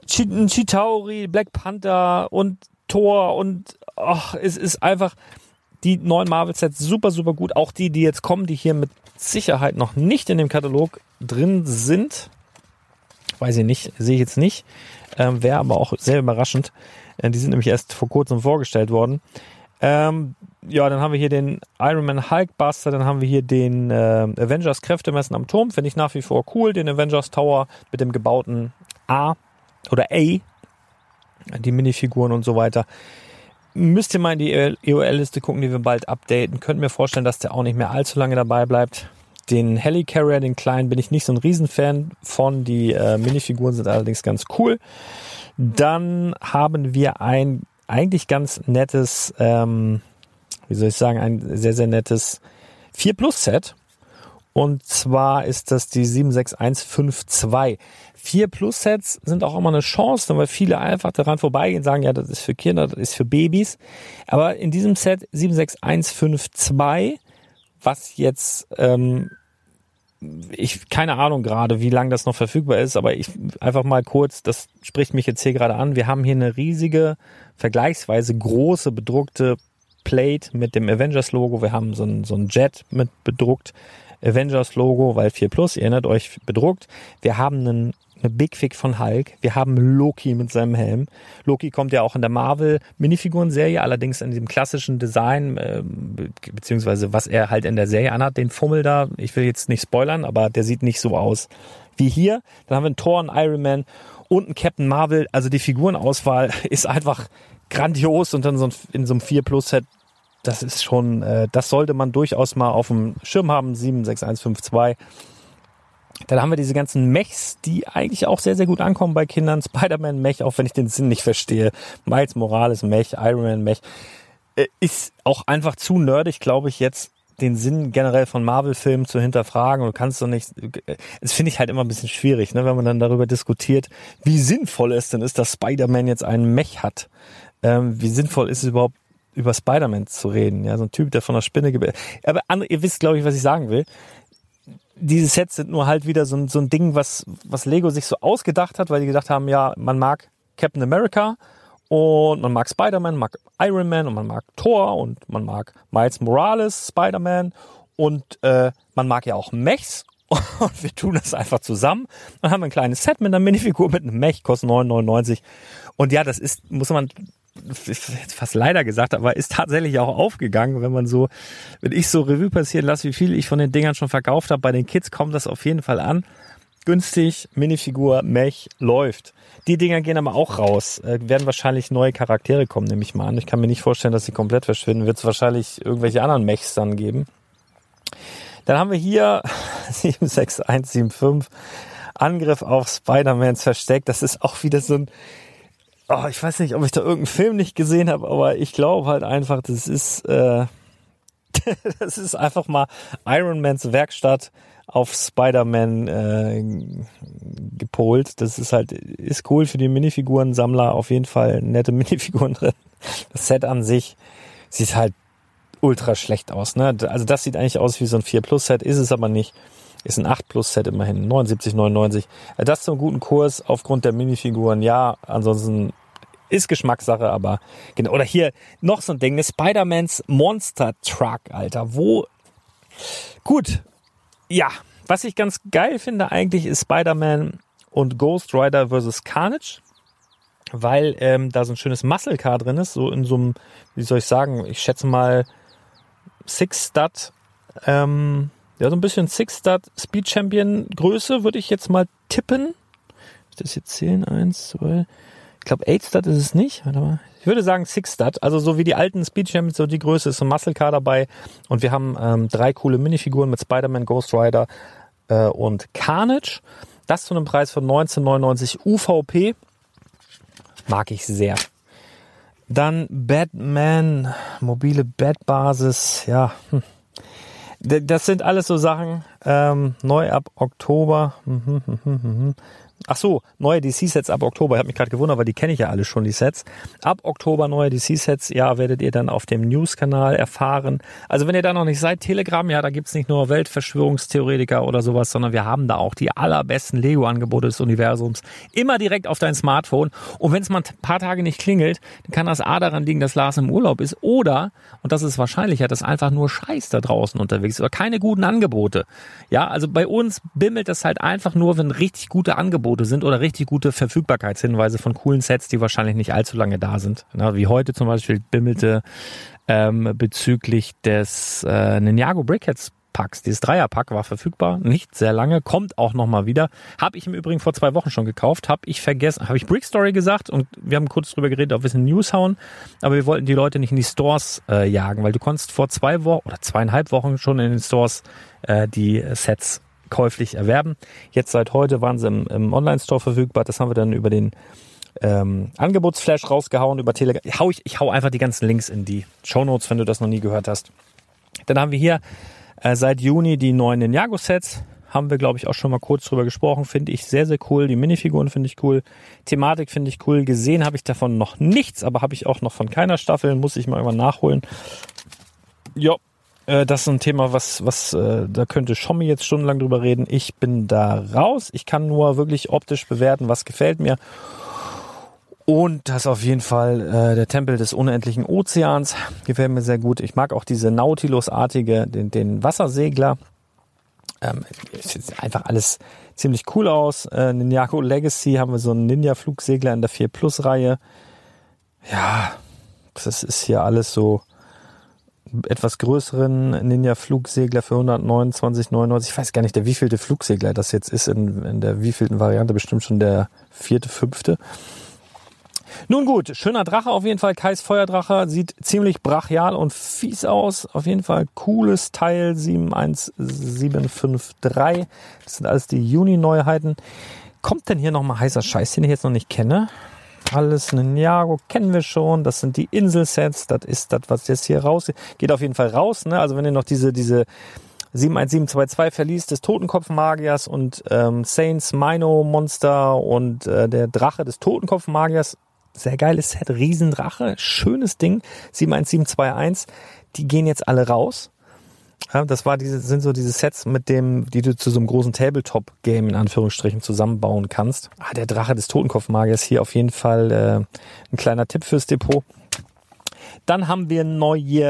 Chitauri, Black Panther und Thor und ach, es ist einfach die neuen Marvel-Sets super, super gut. Auch die, die jetzt kommen, die hier mit Sicherheit noch nicht in dem Katalog drin sind. Weiß ich nicht, sehe ich jetzt nicht. Ähm, Wäre aber auch sehr überraschend. Äh, die sind nämlich erst vor kurzem vorgestellt worden. Ähm, ja, dann haben wir hier den Iron Man Hulkbuster, dann haben wir hier den äh, Avengers Kräftemessen am Turm, finde ich nach wie vor cool, den Avengers Tower mit dem gebauten A oder A, die Minifiguren und so weiter. Müsst ihr mal in die EOL-Liste gucken, die wir bald updaten. Könnt mir vorstellen, dass der auch nicht mehr allzu lange dabei bleibt. Den Helicarrier, den kleinen, bin ich nicht so ein Riesenfan von. Die äh, Minifiguren sind allerdings ganz cool. Dann haben wir ein eigentlich ganz nettes, ähm, wie soll ich sagen, ein sehr, sehr nettes 4 Plus Set. Und zwar ist das die 76152. 4 Plus Sets sind auch immer eine Chance, weil viele einfach daran vorbeigehen, sagen, ja, das ist für Kinder, das ist für Babys. Aber in diesem Set 76152, was jetzt ähm, ich keine Ahnung gerade, wie lange das noch verfügbar ist, aber ich einfach mal kurz, das spricht mich jetzt hier gerade an. Wir haben hier eine riesige, vergleichsweise große bedruckte Plate mit dem Avengers Logo. Wir haben so ein, so ein Jet mit bedruckt Avengers Logo, weil 4 Plus, ihr erinnert euch, bedruckt. Wir haben einen eine Big Fig von Hulk. Wir haben Loki mit seinem Helm. Loki kommt ja auch in der Marvel Minifiguren-Serie, allerdings in diesem klassischen Design, äh, beziehungsweise was er halt in der Serie anhat, den Fummel da. Ich will jetzt nicht spoilern, aber der sieht nicht so aus wie hier. Dann haben wir einen Thor, einen Iron Man und einen Captain Marvel. Also die Figurenauswahl ist einfach grandios und dann so in so einem 4 Plus Set das ist schon, äh, das sollte man durchaus mal auf dem Schirm haben, 76152. Dann haben wir diese ganzen Mechs, die eigentlich auch sehr, sehr gut ankommen bei Kindern. Spider-Man-Mech, auch wenn ich den Sinn nicht verstehe. Miles Morales Mech, Iron Man Mech. Äh, ist auch einfach zu nerdig, glaube ich, jetzt den Sinn generell von Marvel-Filmen zu hinterfragen. Du kannst doch nicht, äh, das finde ich halt immer ein bisschen schwierig, ne, wenn man dann darüber diskutiert, wie sinnvoll es denn ist, dass Spider-Man jetzt einen Mech hat. Ähm, wie sinnvoll ist es überhaupt, über Spider-Man zu reden? Ja, so ein Typ, der von der Spinne gebildet. Aber andere, ihr wisst, glaube ich, was ich sagen will diese Sets sind nur halt wieder so ein, so ein Ding, was, was Lego sich so ausgedacht hat, weil die gedacht haben, ja, man mag Captain America und man mag Spider-Man, mag Iron Man und man mag Thor und man mag Miles Morales, Spider-Man Und äh, man mag ja auch Mechs. Und wir tun das einfach zusammen. Dann haben ein kleines Set mit einer Minifigur, mit einem Mech, kostet 9,99. Und ja, das ist, muss man fast leider gesagt, aber ist tatsächlich auch aufgegangen, wenn man so, wenn ich so Revue passieren lasse, wie viel ich von den Dingern schon verkauft habe. Bei den Kids kommt das auf jeden Fall an. Günstig, Minifigur, Mech, läuft. Die Dinger gehen aber auch raus. Äh, werden wahrscheinlich neue Charaktere kommen, nehme ich mal an. Ich kann mir nicht vorstellen, dass sie komplett verschwinden. Wird es wahrscheinlich irgendwelche anderen Mechs dann geben. Dann haben wir hier 76175 Angriff auf Spider-Mans Versteck. Das ist auch wieder so ein, oh, ich weiß nicht, ob ich da irgendeinen Film nicht gesehen habe, aber ich glaube halt einfach, das ist, äh, das ist einfach mal Iron Mans Werkstatt auf Spider-Man äh, gepolt. Das ist halt, ist cool für die Minifiguren-Sammler. Auf jeden Fall nette Minifiguren drin. Das Set an sich sieht halt ultra schlecht aus. Ne? Also das sieht eigentlich aus wie so ein 4 Plus Set, ist es aber nicht. Ist ein 8 Plus Set immerhin, 79, 99. Das zum guten Kurs aufgrund der Minifiguren, ja. Ansonsten ist Geschmackssache, aber genau. Oder hier noch so ein Ding, Spider-Mans Monster Truck, Alter. Wo? Gut, ja, was ich ganz geil finde eigentlich ist Spider-Man und Ghost Rider vs. Carnage, weil ähm, da so ein schönes Muscle Car drin ist, so in so einem, wie soll ich sagen, ich schätze mal Six Stud, ähm, ja so ein bisschen Six Stud Speed Champion Größe würde ich jetzt mal tippen. Ist das jetzt zählen? Eins, zwei, ich glaube 8 Stud ist es nicht. Warte mal. Ich würde sagen Six Stud, also so wie die alten Speed Champions, so die Größe ist so ein Muscle Car dabei. Und wir haben ähm, drei coole Minifiguren mit Spider-Man, Ghost Rider äh, und Carnage. Das zu einem Preis von 19,99 UVP. Mag ich sehr. Dann Batman, mobile Batbasis, ja. Hm. Das sind alles so Sachen, ähm, neu ab Oktober. Ach so, neue DC-Sets ab Oktober. Ich habe mich gerade gewundert, weil die kenne ich ja alle schon, die Sets. Ab Oktober neue DC-Sets, ja, werdet ihr dann auf dem News-Kanal erfahren. Also wenn ihr da noch nicht seid, Telegram, ja, da gibt's nicht nur Weltverschwörungstheoretiker oder sowas, sondern wir haben da auch die allerbesten Lego-Angebote des Universums. Immer direkt auf dein Smartphone. Und wenn es mal ein paar Tage nicht klingelt, dann kann das A daran liegen, dass Lars im Urlaub ist. Oder, und das ist wahrscheinlicher, dass einfach nur Scheiß da draußen unterwegs ist oder keine guten Angebote. Ja, also bei uns bimmelt das halt einfach nur, wenn richtig gute Angebote Angebote sind oder richtig gute Verfügbarkeitshinweise von coolen Sets, die wahrscheinlich nicht allzu lange da sind. Na, wie heute zum Beispiel bimmelte ähm, bezüglich des äh, Ninjago Brickheads Packs. Dieses Dreierpack war verfügbar, nicht sehr lange, kommt auch nochmal wieder. Habe ich im Übrigen vor zwei Wochen schon gekauft, habe ich vergessen, habe ich Brick Story gesagt und wir haben kurz drüber geredet, ob wir es in News hauen, aber wir wollten die Leute nicht in die Stores äh, jagen, weil du konntest vor zwei Wochen oder zweieinhalb Wochen schon in den Stores äh, die Sets käuflich erwerben. Jetzt seit heute waren sie im, im Online-Store verfügbar. Das haben wir dann über den ähm, Angebotsflash rausgehauen, über Telegram. Ich hau, ich, ich hau einfach die ganzen Links in die Show Notes, wenn du das noch nie gehört hast. Dann haben wir hier äh, seit Juni die neuen Ninjago-Sets. Haben wir, glaube ich, auch schon mal kurz drüber gesprochen. Finde ich sehr, sehr cool. Die Minifiguren finde ich cool. Thematik finde ich cool. Gesehen habe ich davon noch nichts, aber habe ich auch noch von keiner Staffel. Muss ich mal irgendwann nachholen. Ja, äh, das ist ein Thema, was, was, äh, da könnte Schommi jetzt stundenlang drüber reden. Ich bin da raus. Ich kann nur wirklich optisch bewerten, was gefällt mir. Und das ist auf jeden Fall äh, der Tempel des unendlichen Ozeans. Gefällt mir sehr gut. Ich mag auch diese Nautilus-artige, den, den Wassersegler. Ähm, sieht einfach alles ziemlich cool aus. Äh, Ninjago Legacy haben wir so einen Ninja-Flugsegler in der 4 Plus-Reihe. Ja, das ist hier alles so etwas größeren Ninja-Flugsegler für 129,99. Ich weiß gar nicht, der wievielte Flugsegler das jetzt ist, in, in der wievielten Variante, bestimmt schon der vierte, fünfte. Nun gut, schöner Drache auf jeden Fall. Kais Feuerdrache sieht ziemlich brachial und fies aus. Auf jeden Fall cooles Teil 71753. Das sind alles die Juni-Neuheiten. Kommt denn hier nochmal heißer Scheiß, den ich jetzt noch nicht kenne? Alles Ninjago kennen wir schon. Das sind die Inselsets. Das ist das, was jetzt hier raus geht. auf jeden Fall raus. Ne? Also wenn ihr noch diese diese 71722 verliest des Totenkopfmagiers und ähm, Saints Mino Monster und äh, der Drache des Totenkopfmagiers. Sehr geiles Set, Riesendrache, schönes Ding. 71721. Die gehen jetzt alle raus. Ja, das war diese, sind so diese Sets, mit dem, die du zu so einem großen Tabletop-Game in Anführungsstrichen zusammenbauen kannst. Ah, der Drache des Totenkopfmagiers hier auf jeden Fall äh, ein kleiner Tipp fürs Depot. Dann haben wir neue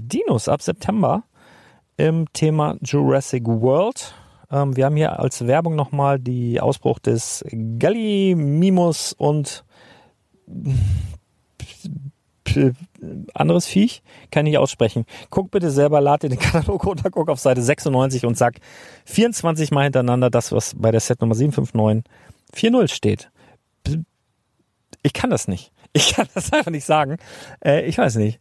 Dinos ab September im Thema Jurassic World. Ähm, wir haben hier als Werbung nochmal die Ausbruch des Gallimimus und anderes Viech, kann ich aussprechen. Guck bitte selber, lad den Katalog runter, guck auf Seite 96 und sag 24 mal hintereinander das, was bei der Set Nummer 759 4.0 steht. Ich kann das nicht. Ich kann das einfach nicht sagen. Äh, ich weiß nicht.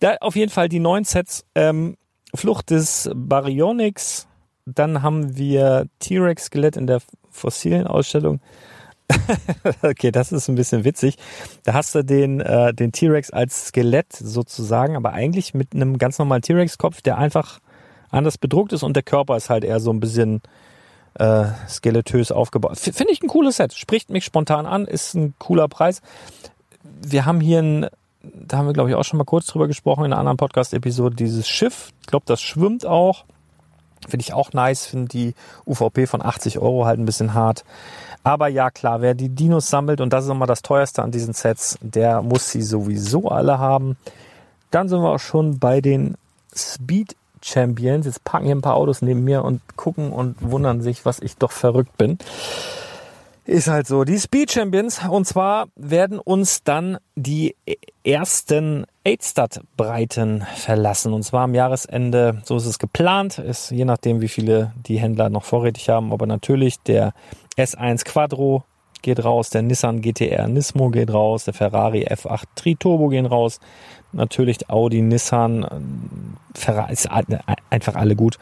Da auf jeden Fall die neuen Sets. Ähm, Flucht des Baryonyx. Dann haben wir T-Rex-Skelett in der fossilen Ausstellung. okay, das ist ein bisschen witzig. Da hast du den, äh, den T-Rex als Skelett sozusagen, aber eigentlich mit einem ganz normalen T-Rex-Kopf, der einfach anders bedruckt ist und der Körper ist halt eher so ein bisschen äh, skeletös aufgebaut. Finde ich ein cooles Set. Spricht mich spontan an, ist ein cooler Preis. Wir haben hier ein, da haben wir glaube ich auch schon mal kurz drüber gesprochen in einer anderen Podcast-Episode, dieses Schiff. Ich glaube, das schwimmt auch. Finde ich auch nice. Finde die UVP von 80 Euro halt ein bisschen hart. Aber ja, klar, wer die Dinos sammelt, und das ist immer das teuerste an diesen Sets, der muss sie sowieso alle haben. Dann sind wir auch schon bei den Speed Champions. Jetzt packen hier ein paar Autos neben mir und gucken und wundern sich, was ich doch verrückt bin. Ist halt so. Die Speed Champions. Und zwar werden uns dann die ersten 8-Stat-Breiten verlassen. Und zwar am Jahresende, so ist es geplant. Ist je nachdem, wie viele die Händler noch vorrätig haben. Aber natürlich der S1 Quattro geht raus, der Nissan GTR Nismo geht raus, der Ferrari F8 Tri-Turbo gehen raus. Natürlich Audi, Nissan, Ferrari, ist einfach alle gut.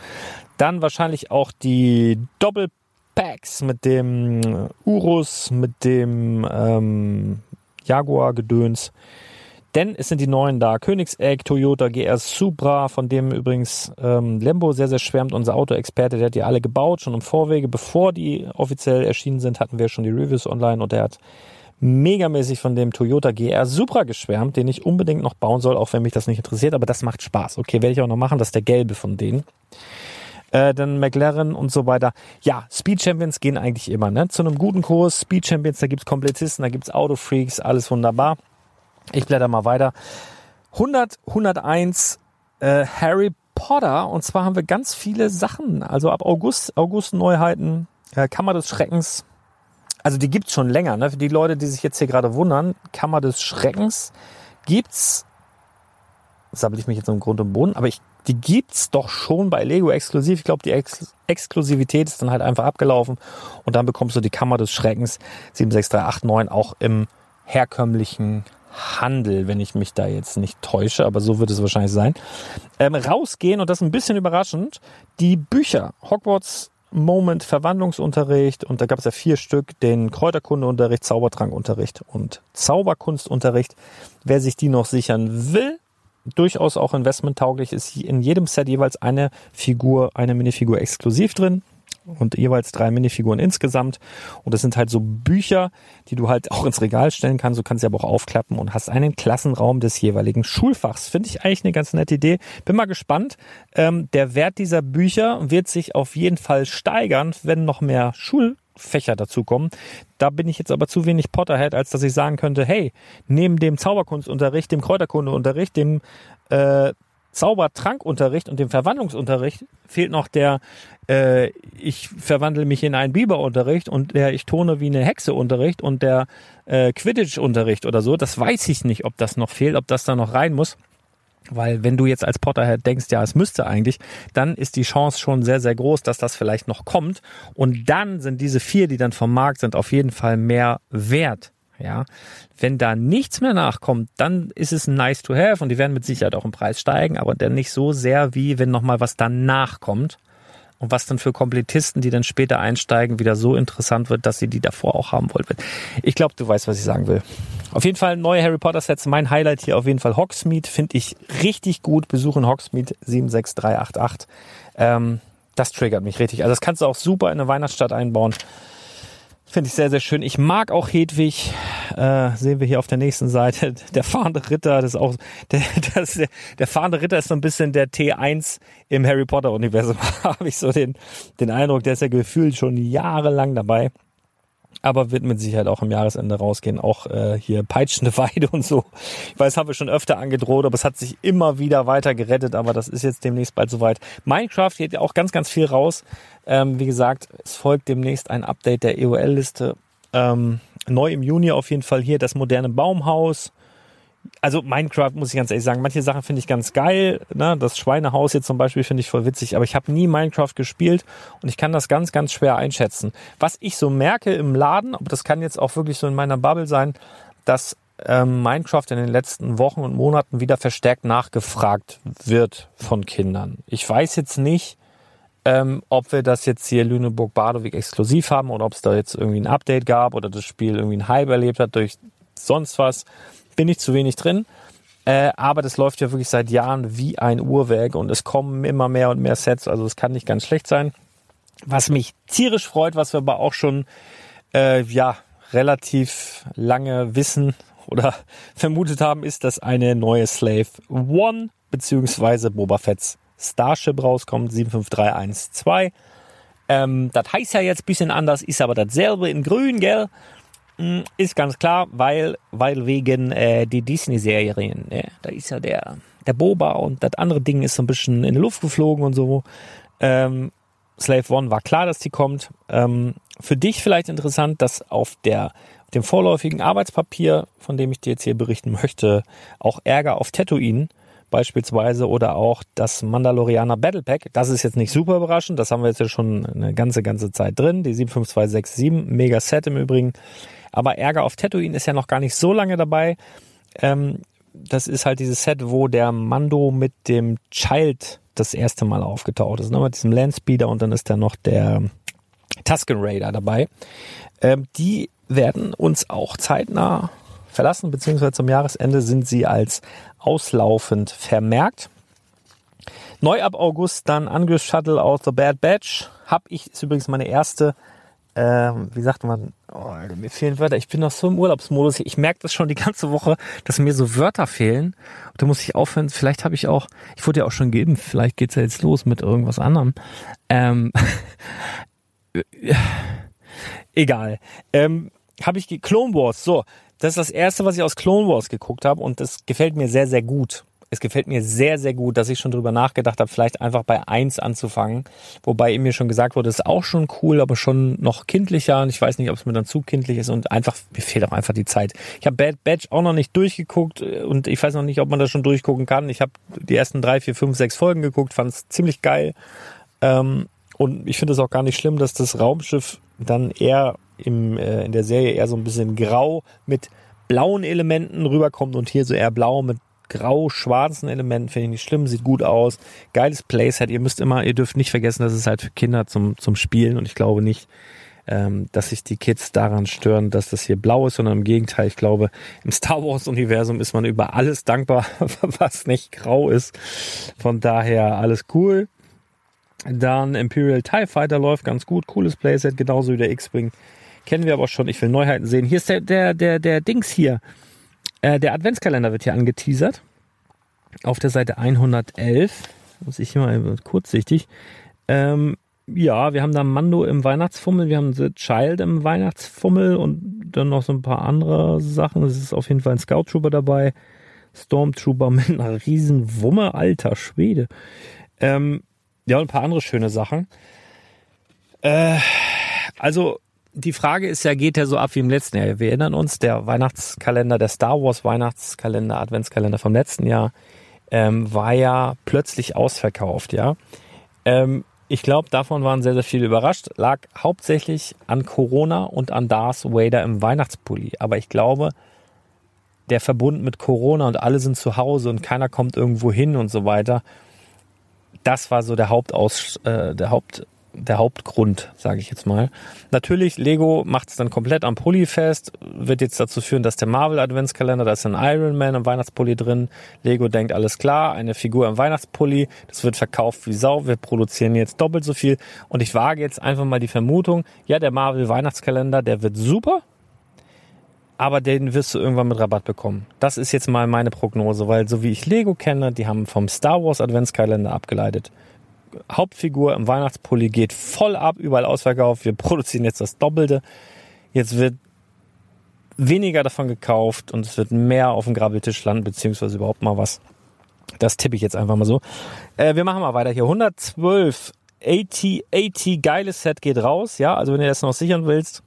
Dann wahrscheinlich auch die Doppel Packs mit dem Urus, mit dem ähm, Jaguar-Gedöns. Denn es sind die neuen da. Königsegg, Toyota, GR Supra, von dem übrigens ähm, Lembo sehr, sehr schwärmt. Unser Autoexperte, der hat die alle gebaut, schon im Vorwege. Bevor die offiziell erschienen sind, hatten wir schon die Reviews online und der hat megamäßig von dem Toyota GR Supra geschwärmt, den ich unbedingt noch bauen soll, auch wenn mich das nicht interessiert. Aber das macht Spaß. Okay, werde ich auch noch machen. Das ist der gelbe von denen äh, dann McLaren und so weiter. Ja, Speed Champions gehen eigentlich immer, ne? Zu einem guten Kurs, Speed Champions, da gibt's Komplettisten, da gibt's Autofreaks, alles wunderbar. Ich blätter mal weiter. 100, 101 äh, Harry Potter und zwar haben wir ganz viele Sachen, also ab August, August Neuheiten, äh, Kammer des Schreckens. Also die gibt's schon länger, ne? Für die Leute, die sich jetzt hier gerade wundern, Kammer des Schreckens gibt's sammle ich mich jetzt im Grund und Boden, aber ich die gibt's doch schon bei Lego exklusiv. Ich glaube, die Ex Exklusivität ist dann halt einfach abgelaufen und dann bekommst du die Kammer des Schreckens 76389 auch im herkömmlichen Handel, wenn ich mich da jetzt nicht täusche, aber so wird es wahrscheinlich sein. Ähm, rausgehen und das ist ein bisschen überraschend, die Bücher Hogwarts Moment Verwandlungsunterricht und da gab es ja vier Stück, den Kräuterkundeunterricht, Zaubertrankunterricht und Zauberkunstunterricht. Wer sich die noch sichern will, durchaus auch investmenttauglich ist in jedem Set jeweils eine Figur, eine Minifigur exklusiv drin und jeweils drei Minifiguren insgesamt. Und das sind halt so Bücher, die du halt auch ins Regal stellen kannst. Du kannst sie aber auch aufklappen und hast einen Klassenraum des jeweiligen Schulfachs. Finde ich eigentlich eine ganz nette Idee. Bin mal gespannt. Ähm, der Wert dieser Bücher wird sich auf jeden Fall steigern, wenn noch mehr Schul Fächer dazukommen. Da bin ich jetzt aber zu wenig Potterhead, als dass ich sagen könnte, hey, neben dem Zauberkunstunterricht, dem Kräuterkundeunterricht, dem äh, Zaubertrankunterricht und dem Verwandlungsunterricht fehlt noch der äh, ich verwandle mich in einen Biberunterricht und der ich tone wie eine Hexe Unterricht und der äh, Quidditch Unterricht oder so. Das weiß ich nicht, ob das noch fehlt, ob das da noch rein muss. Weil wenn du jetzt als Potterhead denkst, ja, es müsste eigentlich, dann ist die Chance schon sehr, sehr groß, dass das vielleicht noch kommt. Und dann sind diese vier, die dann vom Markt sind, auf jeden Fall mehr wert. Ja, wenn da nichts mehr nachkommt, dann ist es nice to have und die werden mit Sicherheit auch im Preis steigen, aber dann nicht so sehr wie wenn noch mal was danach kommt und was dann für Komplettisten, die dann später einsteigen, wieder so interessant wird, dass sie die davor auch haben wollen. Ich glaube, du weißt, was ich sagen will. Auf jeden Fall neue Harry Potter Sets. Mein Highlight hier auf jeden Fall Hogsmeade. Finde ich richtig gut. Besuchen Hogsmeade 76388. Ähm, das triggert mich richtig. Also das kannst du auch super in eine Weihnachtsstadt einbauen. Finde ich sehr, sehr schön. Ich mag auch Hedwig. Äh, sehen wir hier auf der nächsten Seite. Der fahrende Ritter, das ist auch, der, das, der, der fahrende Ritter ist so ein bisschen der T1 im Harry Potter Universum. Habe ich so den, den Eindruck, der ist ja gefühlt schon jahrelang dabei. Aber wird mit Sicherheit auch am Jahresende rausgehen. Auch äh, hier peitschende Weide und so. Ich weiß, habe ich schon öfter angedroht, aber es hat sich immer wieder weiter gerettet. Aber das ist jetzt demnächst bald soweit. Minecraft geht ja auch ganz, ganz viel raus. Ähm, wie gesagt, es folgt demnächst ein Update der EOL-Liste. Ähm, neu im Juni auf jeden Fall hier das moderne Baumhaus also Minecraft muss ich ganz ehrlich sagen, manche Sachen finde ich ganz geil. Ne? Das Schweinehaus jetzt zum Beispiel finde ich voll witzig, aber ich habe nie Minecraft gespielt und ich kann das ganz, ganz schwer einschätzen. Was ich so merke im Laden, aber das kann jetzt auch wirklich so in meiner Bubble sein, dass ähm, Minecraft in den letzten Wochen und Monaten wieder verstärkt nachgefragt wird von Kindern. Ich weiß jetzt nicht, ähm, ob wir das jetzt hier Lüneburg-Badewig exklusiv haben oder ob es da jetzt irgendwie ein Update gab oder das Spiel irgendwie einen Hype erlebt hat durch sonst was bin ich zu wenig drin. Äh, aber das läuft ja wirklich seit Jahren wie ein Uhrwerk und es kommen immer mehr und mehr Sets, also es kann nicht ganz schlecht sein. Was mich tierisch freut, was wir aber auch schon äh, ja relativ lange wissen oder vermutet haben, ist, dass eine neue Slave One beziehungsweise Boba Fett's Starship rauskommt, 75312. Ähm, das heißt ja jetzt bisschen anders, ist aber dasselbe in grün, gell? Hm, ist ganz klar, weil, weil wegen äh, die Disney-Serien, ne? da ist ja der, der Boba und das andere Ding ist so ein bisschen in die Luft geflogen und so. Ähm, Slave One war klar, dass die kommt. Ähm, für dich vielleicht interessant, dass auf der dem vorläufigen Arbeitspapier, von dem ich dir jetzt hier berichten möchte, auch Ärger auf Tatooine beispielsweise oder auch das Mandalorianer Battle Pack. Das ist jetzt nicht super überraschend, das haben wir jetzt ja schon eine ganze, ganze Zeit drin. Die 75267, mega Set im Übrigen. Aber Ärger auf Tatooine ist ja noch gar nicht so lange dabei. Ähm, das ist halt dieses Set, wo der Mando mit dem Child das erste Mal aufgetaucht ist. Ne? Mit diesem Landspeeder und dann ist da noch der Tusken Raider dabei. Ähm, die werden uns auch zeitnah verlassen, beziehungsweise zum Jahresende sind sie als auslaufend vermerkt. Neu ab August dann Angriff Shuttle aus The Bad Batch. Hab ich, ist übrigens meine erste ähm, wie sagt man, oh, mir fehlen Wörter. Ich bin noch so im Urlaubsmodus. Ich merke das schon die ganze Woche, dass mir so Wörter fehlen. Und da muss ich aufhören. Vielleicht habe ich auch, ich wurde ja auch schon geimpft. Vielleicht geht's ja jetzt los mit irgendwas anderem. Ähm, egal. Ähm, habe ich Clone Wars. So, das ist das erste, was ich aus Clone Wars geguckt habe und das gefällt mir sehr, sehr gut es gefällt mir sehr, sehr gut, dass ich schon drüber nachgedacht habe, vielleicht einfach bei eins anzufangen. Wobei mir schon gesagt wurde, ist auch schon cool, aber schon noch kindlicher. Und ich weiß nicht, ob es mir dann zu kindlich ist. Und einfach, mir fehlt auch einfach die Zeit. Ich habe Bad Batch auch noch nicht durchgeguckt und ich weiß noch nicht, ob man das schon durchgucken kann. Ich habe die ersten drei, vier, fünf, sechs Folgen geguckt, fand es ziemlich geil. Ähm, und ich finde es auch gar nicht schlimm, dass das Raumschiff dann eher im, äh, in der Serie eher so ein bisschen grau mit blauen Elementen rüberkommt und hier so eher blau mit grau-schwarzen Elementen, finde ich nicht schlimm, sieht gut aus. Geiles Playset. Ihr müsst immer, ihr dürft nicht vergessen, das ist halt für Kinder zum, zum Spielen und ich glaube nicht, ähm, dass sich die Kids daran stören, dass das hier blau ist, sondern im Gegenteil, ich glaube, im Star Wars-Universum ist man über alles dankbar, was nicht grau ist. Von daher alles cool. Dann Imperial TIE Fighter läuft ganz gut, cooles Playset, genauso wie der X-Wing. Kennen wir aber schon, ich will Neuheiten sehen. Hier ist der, der, der, der Dings hier. Äh, der Adventskalender wird hier angeteasert. Auf der Seite 111. Muss ich hier mal kurzsichtig. Ähm, ja, wir haben da Mando im Weihnachtsfummel, wir haben The Child im Weihnachtsfummel und dann noch so ein paar andere Sachen. Es ist auf jeden Fall ein Scout Trooper dabei. Stormtrooper mit einer riesen Wumme, alter Schwede. Ähm, ja, und ein paar andere schöne Sachen. Äh, also die Frage ist ja, geht der so ab wie im letzten Jahr? Wir erinnern uns, der Weihnachtskalender, der Star Wars Weihnachtskalender, Adventskalender vom letzten Jahr, ähm, war ja plötzlich ausverkauft, ja. Ähm, ich glaube, davon waren sehr, sehr viele überrascht. Lag hauptsächlich an Corona und an Darth Vader im Weihnachtspulli. Aber ich glaube, der Verbund mit Corona und alle sind zu Hause und keiner kommt irgendwo hin und so weiter. Das war so der Hauptaus, äh, der Haupt, der Hauptgrund, sage ich jetzt mal. Natürlich, Lego macht es dann komplett am Pulli fest, wird jetzt dazu führen, dass der Marvel Adventskalender, da ist ein Iron Man im Weihnachtspulli drin. Lego denkt, alles klar, eine Figur im Weihnachtspulli, das wird verkauft wie Sau, wir produzieren jetzt doppelt so viel. Und ich wage jetzt einfach mal die Vermutung, ja, der Marvel Weihnachtskalender, der wird super, aber den wirst du irgendwann mit Rabatt bekommen. Das ist jetzt mal meine Prognose, weil so wie ich Lego kenne, die haben vom Star Wars Adventskalender abgeleitet Hauptfigur im Weihnachtspulli geht voll ab, überall ausverkauft. Wir produzieren jetzt das Doppelte. Jetzt wird weniger davon gekauft und es wird mehr auf dem Grabbeltisch landen, beziehungsweise überhaupt mal was. Das tippe ich jetzt einfach mal so. Äh, wir machen mal weiter hier. 112 80, 80 geiles Set geht raus. Ja, also wenn du das noch sichern willst,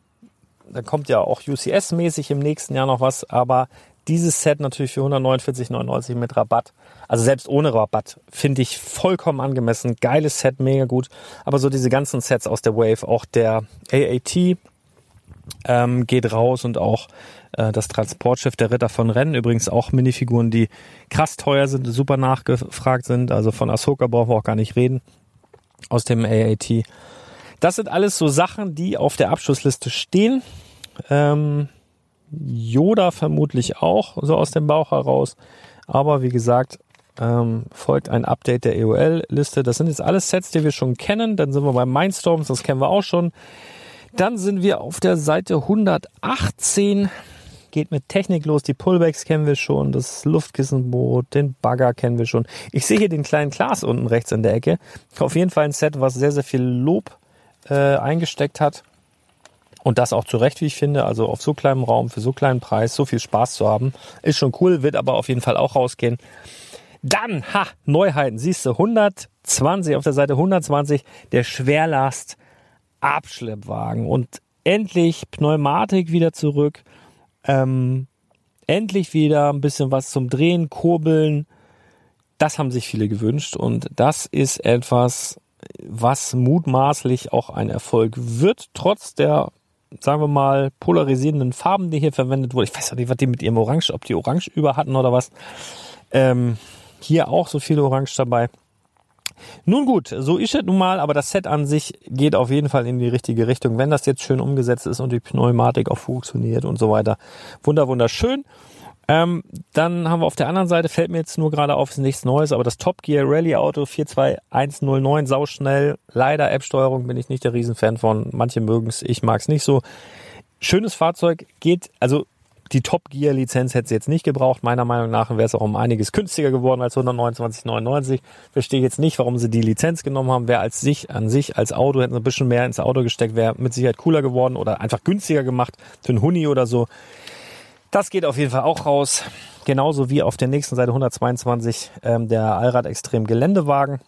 dann kommt ja auch UCS-mäßig im nächsten Jahr noch was. Aber dieses Set natürlich für 149,99 mit Rabatt. Also selbst ohne Rabatt finde ich vollkommen angemessen. Geiles Set, mega gut. Aber so diese ganzen Sets aus der Wave, auch der AAT ähm, geht raus und auch äh, das Transportschiff der Ritter von Rennen. Übrigens auch Minifiguren, die krass teuer sind, super nachgefragt sind. Also von Ahsoka brauchen wir auch gar nicht reden. Aus dem AAT. Das sind alles so Sachen, die auf der Abschlussliste stehen. Ähm, Yoda vermutlich auch, so aus dem Bauch heraus. Aber wie gesagt, ähm, folgt ein Update der EOL-Liste. Das sind jetzt alles Sets, die wir schon kennen. Dann sind wir bei Mindstorms, das kennen wir auch schon. Dann sind wir auf der Seite 118. Geht mit Technik los. Die Pullbacks kennen wir schon. Das Luftkissenboot, den Bagger kennen wir schon. Ich sehe hier den kleinen Glas unten rechts in der Ecke. Auf jeden Fall ein Set, was sehr, sehr viel Lob äh, eingesteckt hat. Und das auch zu Recht, wie ich finde. Also auf so kleinem Raum, für so kleinen Preis, so viel Spaß zu haben. Ist schon cool, wird aber auf jeden Fall auch rausgehen. Dann, ha, Neuheiten, siehst du, 120 auf der Seite 120, der Schwerlast Abschleppwagen und endlich Pneumatik wieder zurück. Ähm, endlich wieder ein bisschen was zum Drehen, Kurbeln. Das haben sich viele gewünscht und das ist etwas, was mutmaßlich auch ein Erfolg wird, trotz der, sagen wir mal, polarisierenden Farben, die hier verwendet wurden. Ich weiß ja nicht, was die mit ihrem Orange, ob die Orange über hatten oder was. Ähm, hier auch so viele Orange dabei. Nun gut, so ist es nun mal, aber das Set an sich geht auf jeden Fall in die richtige Richtung, wenn das jetzt schön umgesetzt ist und die Pneumatik auch funktioniert und so weiter. Wunder, wunderschön. Ähm, dann haben wir auf der anderen Seite, fällt mir jetzt nur gerade auf, ist nichts Neues, aber das Top Gear Rally Auto 42109, sauschnell. Leider App-Steuerung bin ich nicht der Riesenfan von. Manche mögen es, ich mag es nicht so. Schönes Fahrzeug, geht, also die Top Gear Lizenz hätte sie jetzt nicht gebraucht. Meiner Meinung nach wäre es auch um einiges günstiger geworden als 129,99. Verstehe jetzt nicht, warum sie die Lizenz genommen haben. Wäre als sich, an sich, als Auto, hätten sie ein bisschen mehr ins Auto gesteckt, wäre mit Sicherheit cooler geworden oder einfach günstiger gemacht für einen Huni oder so. Das geht auf jeden Fall auch raus. Genauso wie auf der nächsten Seite 122 ähm, der Allrad Extrem Geländewagen.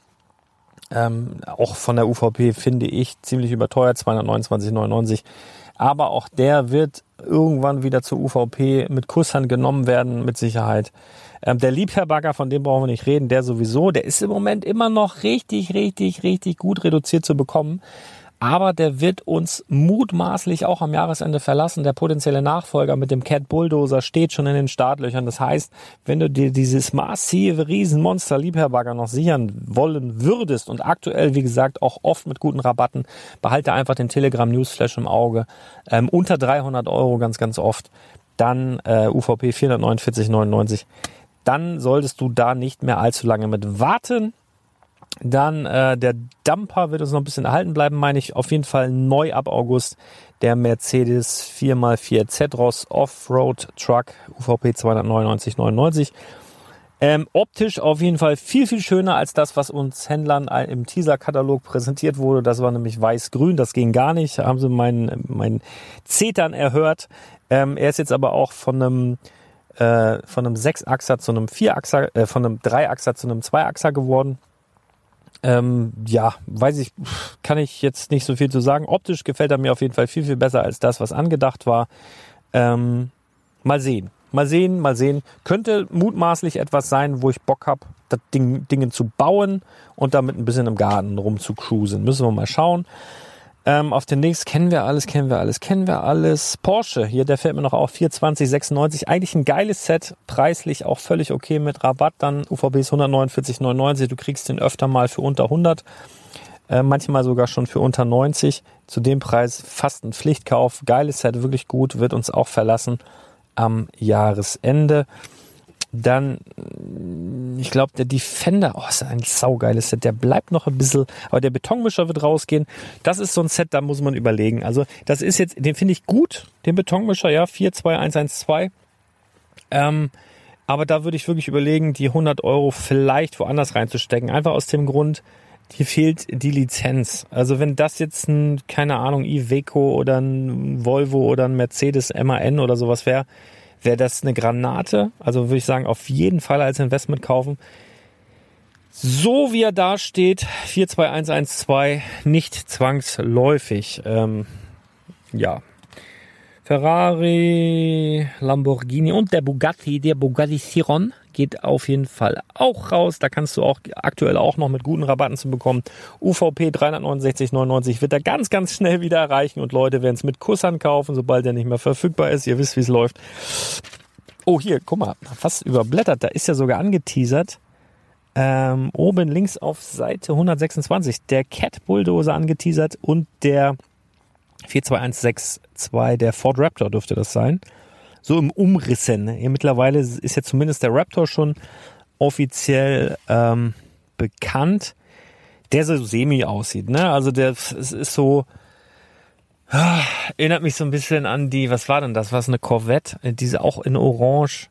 Ähm, auch von der UVP finde ich ziemlich überteuert, 229,99 aber auch der wird irgendwann wieder zur UVP mit Kusshand genommen werden, mit Sicherheit. Ähm, der Liebherr-Bagger, von dem brauchen wir nicht reden, der sowieso, der ist im Moment immer noch richtig, richtig, richtig gut reduziert zu bekommen aber der wird uns mutmaßlich auch am Jahresende verlassen. Der potenzielle Nachfolger mit dem Cat Bulldozer steht schon in den Startlöchern. Das heißt, wenn du dir dieses massive Riesenmonster Liebherrbagger noch sichern wollen würdest und aktuell, wie gesagt, auch oft mit guten Rabatten, behalte einfach den Telegram Newsflash im Auge. Ähm, unter 300 Euro ganz, ganz oft. Dann äh, UVP 449,99. Dann solltest du da nicht mehr allzu lange mit warten. Dann äh, der Dumper wird uns noch ein bisschen erhalten bleiben, meine ich. Auf jeden Fall neu ab August der Mercedes 4x4 Z-Ross Offroad Truck UVP 299,99. Ähm, optisch auf jeden Fall viel, viel schöner als das, was uns Händlern im Teaser-Katalog präsentiert wurde. Das war nämlich weiß-grün, das ging gar nicht. Da haben sie meinen mein Zetern erhört. Ähm, er ist jetzt aber auch von einem äh, von einem Sechsachser zu einem Vierachser, äh, von einem Dreiachser zu einem Zweiachser geworden. Ähm, ja, weiß ich, kann ich jetzt nicht so viel zu sagen. Optisch gefällt er mir auf jeden Fall viel, viel besser als das, was angedacht war. Ähm, mal sehen. Mal sehen, mal sehen. Könnte mutmaßlich etwas sein, wo ich Bock habe, das Ding, Dinge zu bauen und damit ein bisschen im Garten rumzucruisen. Müssen wir mal schauen. Ähm, auf den nächsten kennen wir alles, kennen wir alles, kennen wir alles. Porsche, hier, der fällt mir noch auf, 42096. Eigentlich ein geiles Set, preislich auch völlig okay mit Rabatt. Dann UVBs 149,99. Du kriegst den öfter mal für unter 100. Äh, manchmal sogar schon für unter 90. Zu dem Preis fast ein Pflichtkauf. Geiles Set, wirklich gut, wird uns auch verlassen am Jahresende. Dann, ich glaube, der Defender, oh, ist ein saugeiles Set. Der bleibt noch ein bisschen, aber der Betonmischer wird rausgehen. Das ist so ein Set, da muss man überlegen. Also, das ist jetzt, den finde ich gut, den Betonmischer, ja, 42112. Ähm, aber da würde ich wirklich überlegen, die 100 Euro vielleicht woanders reinzustecken. Einfach aus dem Grund, hier fehlt die Lizenz. Also wenn das jetzt ein, keine Ahnung, Iveco oder ein Volvo oder ein Mercedes MAN oder sowas wäre, wäre das eine Granate. Also würde ich sagen, auf jeden Fall als Investment kaufen. So wie er da steht, 42112, nicht zwangsläufig. Ähm, ja. Ferrari, Lamborghini und der Bugatti, der Bugatti Chiron geht auf jeden Fall auch raus. Da kannst du auch aktuell auch noch mit guten Rabatten zu bekommen. UVP 369,99 wird er ganz, ganz schnell wieder erreichen und Leute werden es mit Kussern kaufen, sobald er nicht mehr verfügbar ist. Ihr wisst, wie es läuft. Oh, hier, guck mal, fast überblättert. Da ist ja sogar angeteasert. Ähm, oben links auf Seite 126 der Cat Bulldozer angeteasert und der 42162, der Ford Raptor dürfte das sein so im Umrissen. Ja, mittlerweile ist ja zumindest der Raptor schon offiziell ähm, bekannt, der so semi aussieht. Ne? Also der es ist so, ah, erinnert mich so ein bisschen an die, was war denn das? Was eine Corvette? Diese auch in Orange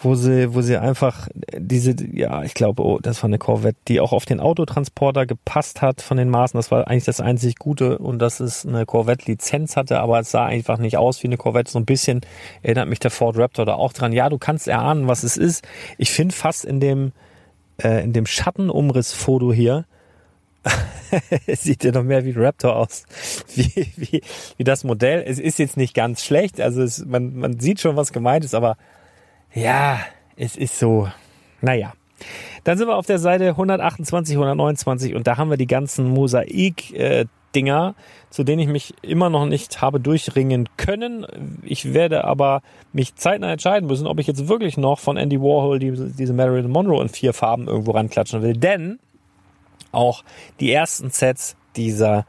wo sie, wo sie einfach diese, ja, ich glaube, oh, das war eine Corvette, die auch auf den Autotransporter gepasst hat von den Maßen. Das war eigentlich das einzig Gute und dass es eine Corvette-Lizenz hatte, aber es sah einfach nicht aus wie eine Corvette. So ein bisschen erinnert mich der Ford Raptor da auch dran. Ja, du kannst erahnen, was es ist. Ich finde fast in dem, äh, in dem Schattenumrissfoto hier, sieht ja noch mehr wie Raptor aus, wie, wie, wie das Modell. Es ist jetzt nicht ganz schlecht, also es, man, man sieht schon, was gemeint ist, aber ja, es ist so, naja. Dann sind wir auf der Seite 128, 129 und da haben wir die ganzen Mosaik-Dinger, zu denen ich mich immer noch nicht habe durchringen können. Ich werde aber mich zeitnah entscheiden müssen, ob ich jetzt wirklich noch von Andy Warhol diese, Marilyn Monroe in vier Farben irgendwo ranklatschen will. Denn auch die ersten Sets dieser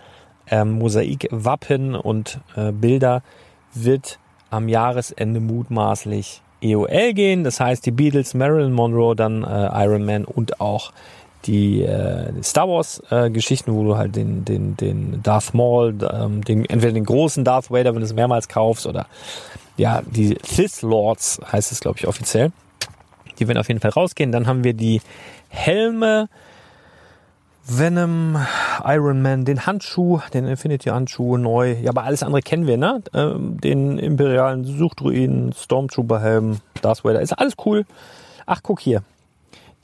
ähm, Mosaik-Wappen und äh, Bilder wird am Jahresende mutmaßlich EOL gehen. Das heißt, die Beatles, Marilyn Monroe, dann äh, Iron Man und auch die äh, Star Wars äh, Geschichten, wo du halt den den den Darth Maul, ähm, den entweder den großen Darth Vader, wenn du es mehrmals kaufst, oder ja die Sith Lords heißt es glaube ich offiziell. Die werden auf jeden Fall rausgehen. Dann haben wir die Helme Venom, Iron Man, den Handschuh, den Infinity-Handschuh neu. Ja, aber alles andere kennen wir, ne? Ähm, den imperialen Suchtruiden, Stormtrooper-Helm, Darth Vader. Ist alles cool. Ach, guck hier.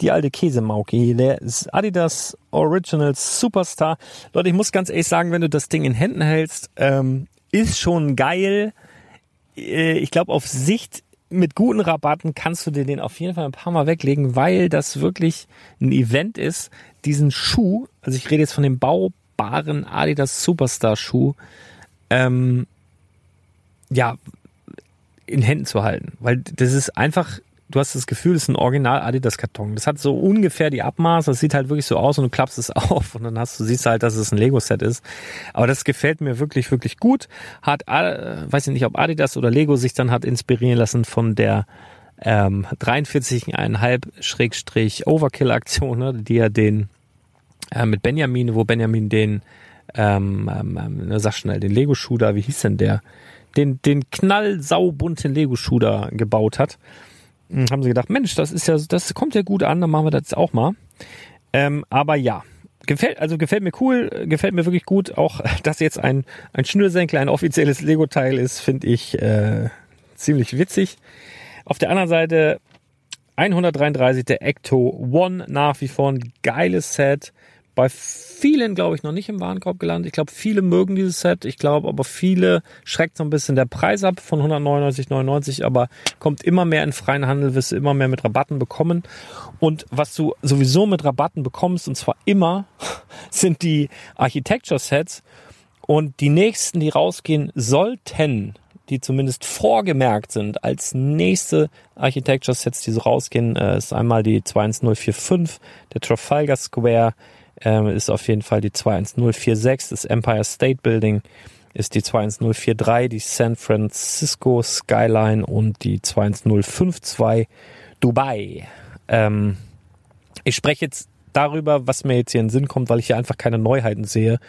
Die alte Käsemauke der Adidas Original Superstar. Leute, ich muss ganz ehrlich sagen, wenn du das Ding in Händen hältst, ähm, ist schon geil. Äh, ich glaube, auf Sicht mit guten Rabatten kannst du dir den auf jeden Fall ein paar Mal weglegen, weil das wirklich ein Event ist, diesen Schuh, also ich rede jetzt von dem baubaren Adidas Superstar Schuh, ähm, ja, in Händen zu halten. Weil das ist einfach, du hast das Gefühl, das ist ein Original Adidas Karton. Das hat so ungefähr die Abmaße, das sieht halt wirklich so aus und du klappst es auf und dann hast du, siehst halt, dass es ein Lego Set ist. Aber das gefällt mir wirklich, wirklich gut. Hat, äh, weiß ich nicht, ob Adidas oder Lego sich dann hat inspirieren lassen von der ähm, 43,5 Schrägstrich Overkill Aktion, ne, die ja den äh, mit Benjamin, wo Benjamin den, ähm, ähm, ähm sag schnell, den da, wie hieß denn der? Den, den knallsaubunten da gebaut hat. Hm, haben sie gedacht, Mensch, das ist ja, das kommt ja gut an, dann machen wir das auch mal. Ähm, aber ja, gefällt, also gefällt mir cool, gefällt mir wirklich gut. Auch, dass jetzt ein, ein Schnürsenkel ein offizielles Lego-Teil ist, finde ich äh, ziemlich witzig. Auf der anderen Seite 133 der Ecto One nach wie vor ein geiles Set bei vielen, glaube ich, noch nicht im Warenkorb gelandet. Ich glaube, viele mögen dieses Set. Ich glaube, aber viele schreckt so ein bisschen der Preis ab von 199,99, aber kommt immer mehr in freien Handel, wirst du immer mehr mit Rabatten bekommen. Und was du sowieso mit Rabatten bekommst, und zwar immer, sind die Architecture Sets. Und die nächsten, die rausgehen sollten, die zumindest vorgemerkt sind als nächste Architecture Sets, die so rausgehen, äh, ist einmal die 21045, der Trafalgar Square, ähm, ist auf jeden Fall die 21046. Das Empire State Building ist die 21043, die San Francisco Skyline und die 21052 Dubai. Ähm, ich spreche jetzt darüber, was mir jetzt hier in den Sinn kommt, weil ich hier einfach keine Neuheiten sehe.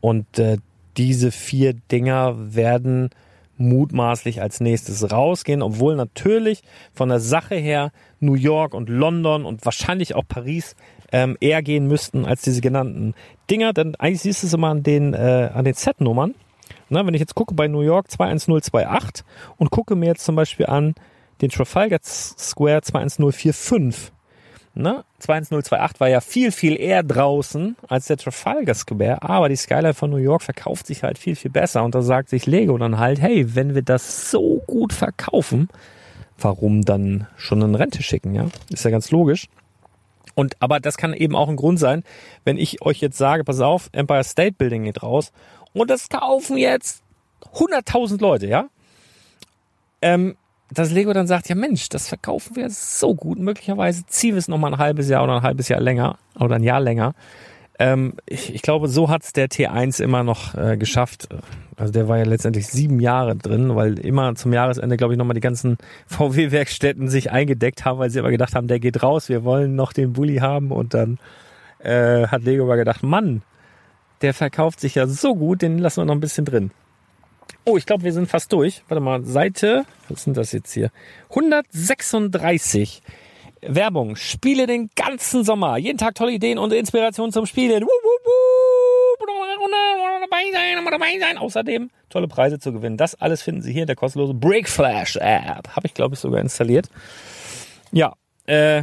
Und äh, diese vier Dinger werden mutmaßlich als nächstes rausgehen, obwohl natürlich von der Sache her New York und London und wahrscheinlich auch Paris ähm, eher gehen müssten als diese genannten Dinger, dann eigentlich siehst du es immer an den, äh, an den Z-Nummern. Na, wenn ich jetzt gucke bei New York 21028 und gucke mir jetzt zum Beispiel an den Trafalgar Square 21045. Ne? 21028 war ja viel, viel eher draußen als der Trafalgar Square, aber die Skyline von New York verkauft sich halt viel, viel besser. Und da sagt sich Lego dann halt, hey, wenn wir das so gut verkaufen, warum dann schon in Rente schicken, ja? Ist ja ganz logisch. Und, aber das kann eben auch ein Grund sein, wenn ich euch jetzt sage, pass auf, Empire State Building geht raus und das kaufen jetzt 100.000 Leute, ja? Ähm, dass Lego dann sagt, ja Mensch, das verkaufen wir so gut, möglicherweise ziehen wir es nochmal ein halbes Jahr oder ein halbes Jahr länger oder ein Jahr länger. Ähm, ich, ich, glaube, so hat's der T1 immer noch äh, geschafft. Also der war ja letztendlich sieben Jahre drin, weil immer zum Jahresende, glaube ich, nochmal die ganzen VW-Werkstätten sich eingedeckt haben, weil sie aber gedacht haben, der geht raus, wir wollen noch den Bulli haben und dann äh, hat Lego aber gedacht, Mann, der verkauft sich ja so gut, den lassen wir noch ein bisschen drin. Oh, ich glaube, wir sind fast durch. Warte mal, Seite, was sind das jetzt hier? 136. Werbung. Spiele den ganzen Sommer. Jeden Tag tolle Ideen und Inspirationen zum Spielen. Dabei sein, dabei sein. Außerdem tolle Preise zu gewinnen. Das alles finden Sie hier in der kostenlosen Breakflash App. Habe ich, glaube ich, sogar installiert. Ja, äh,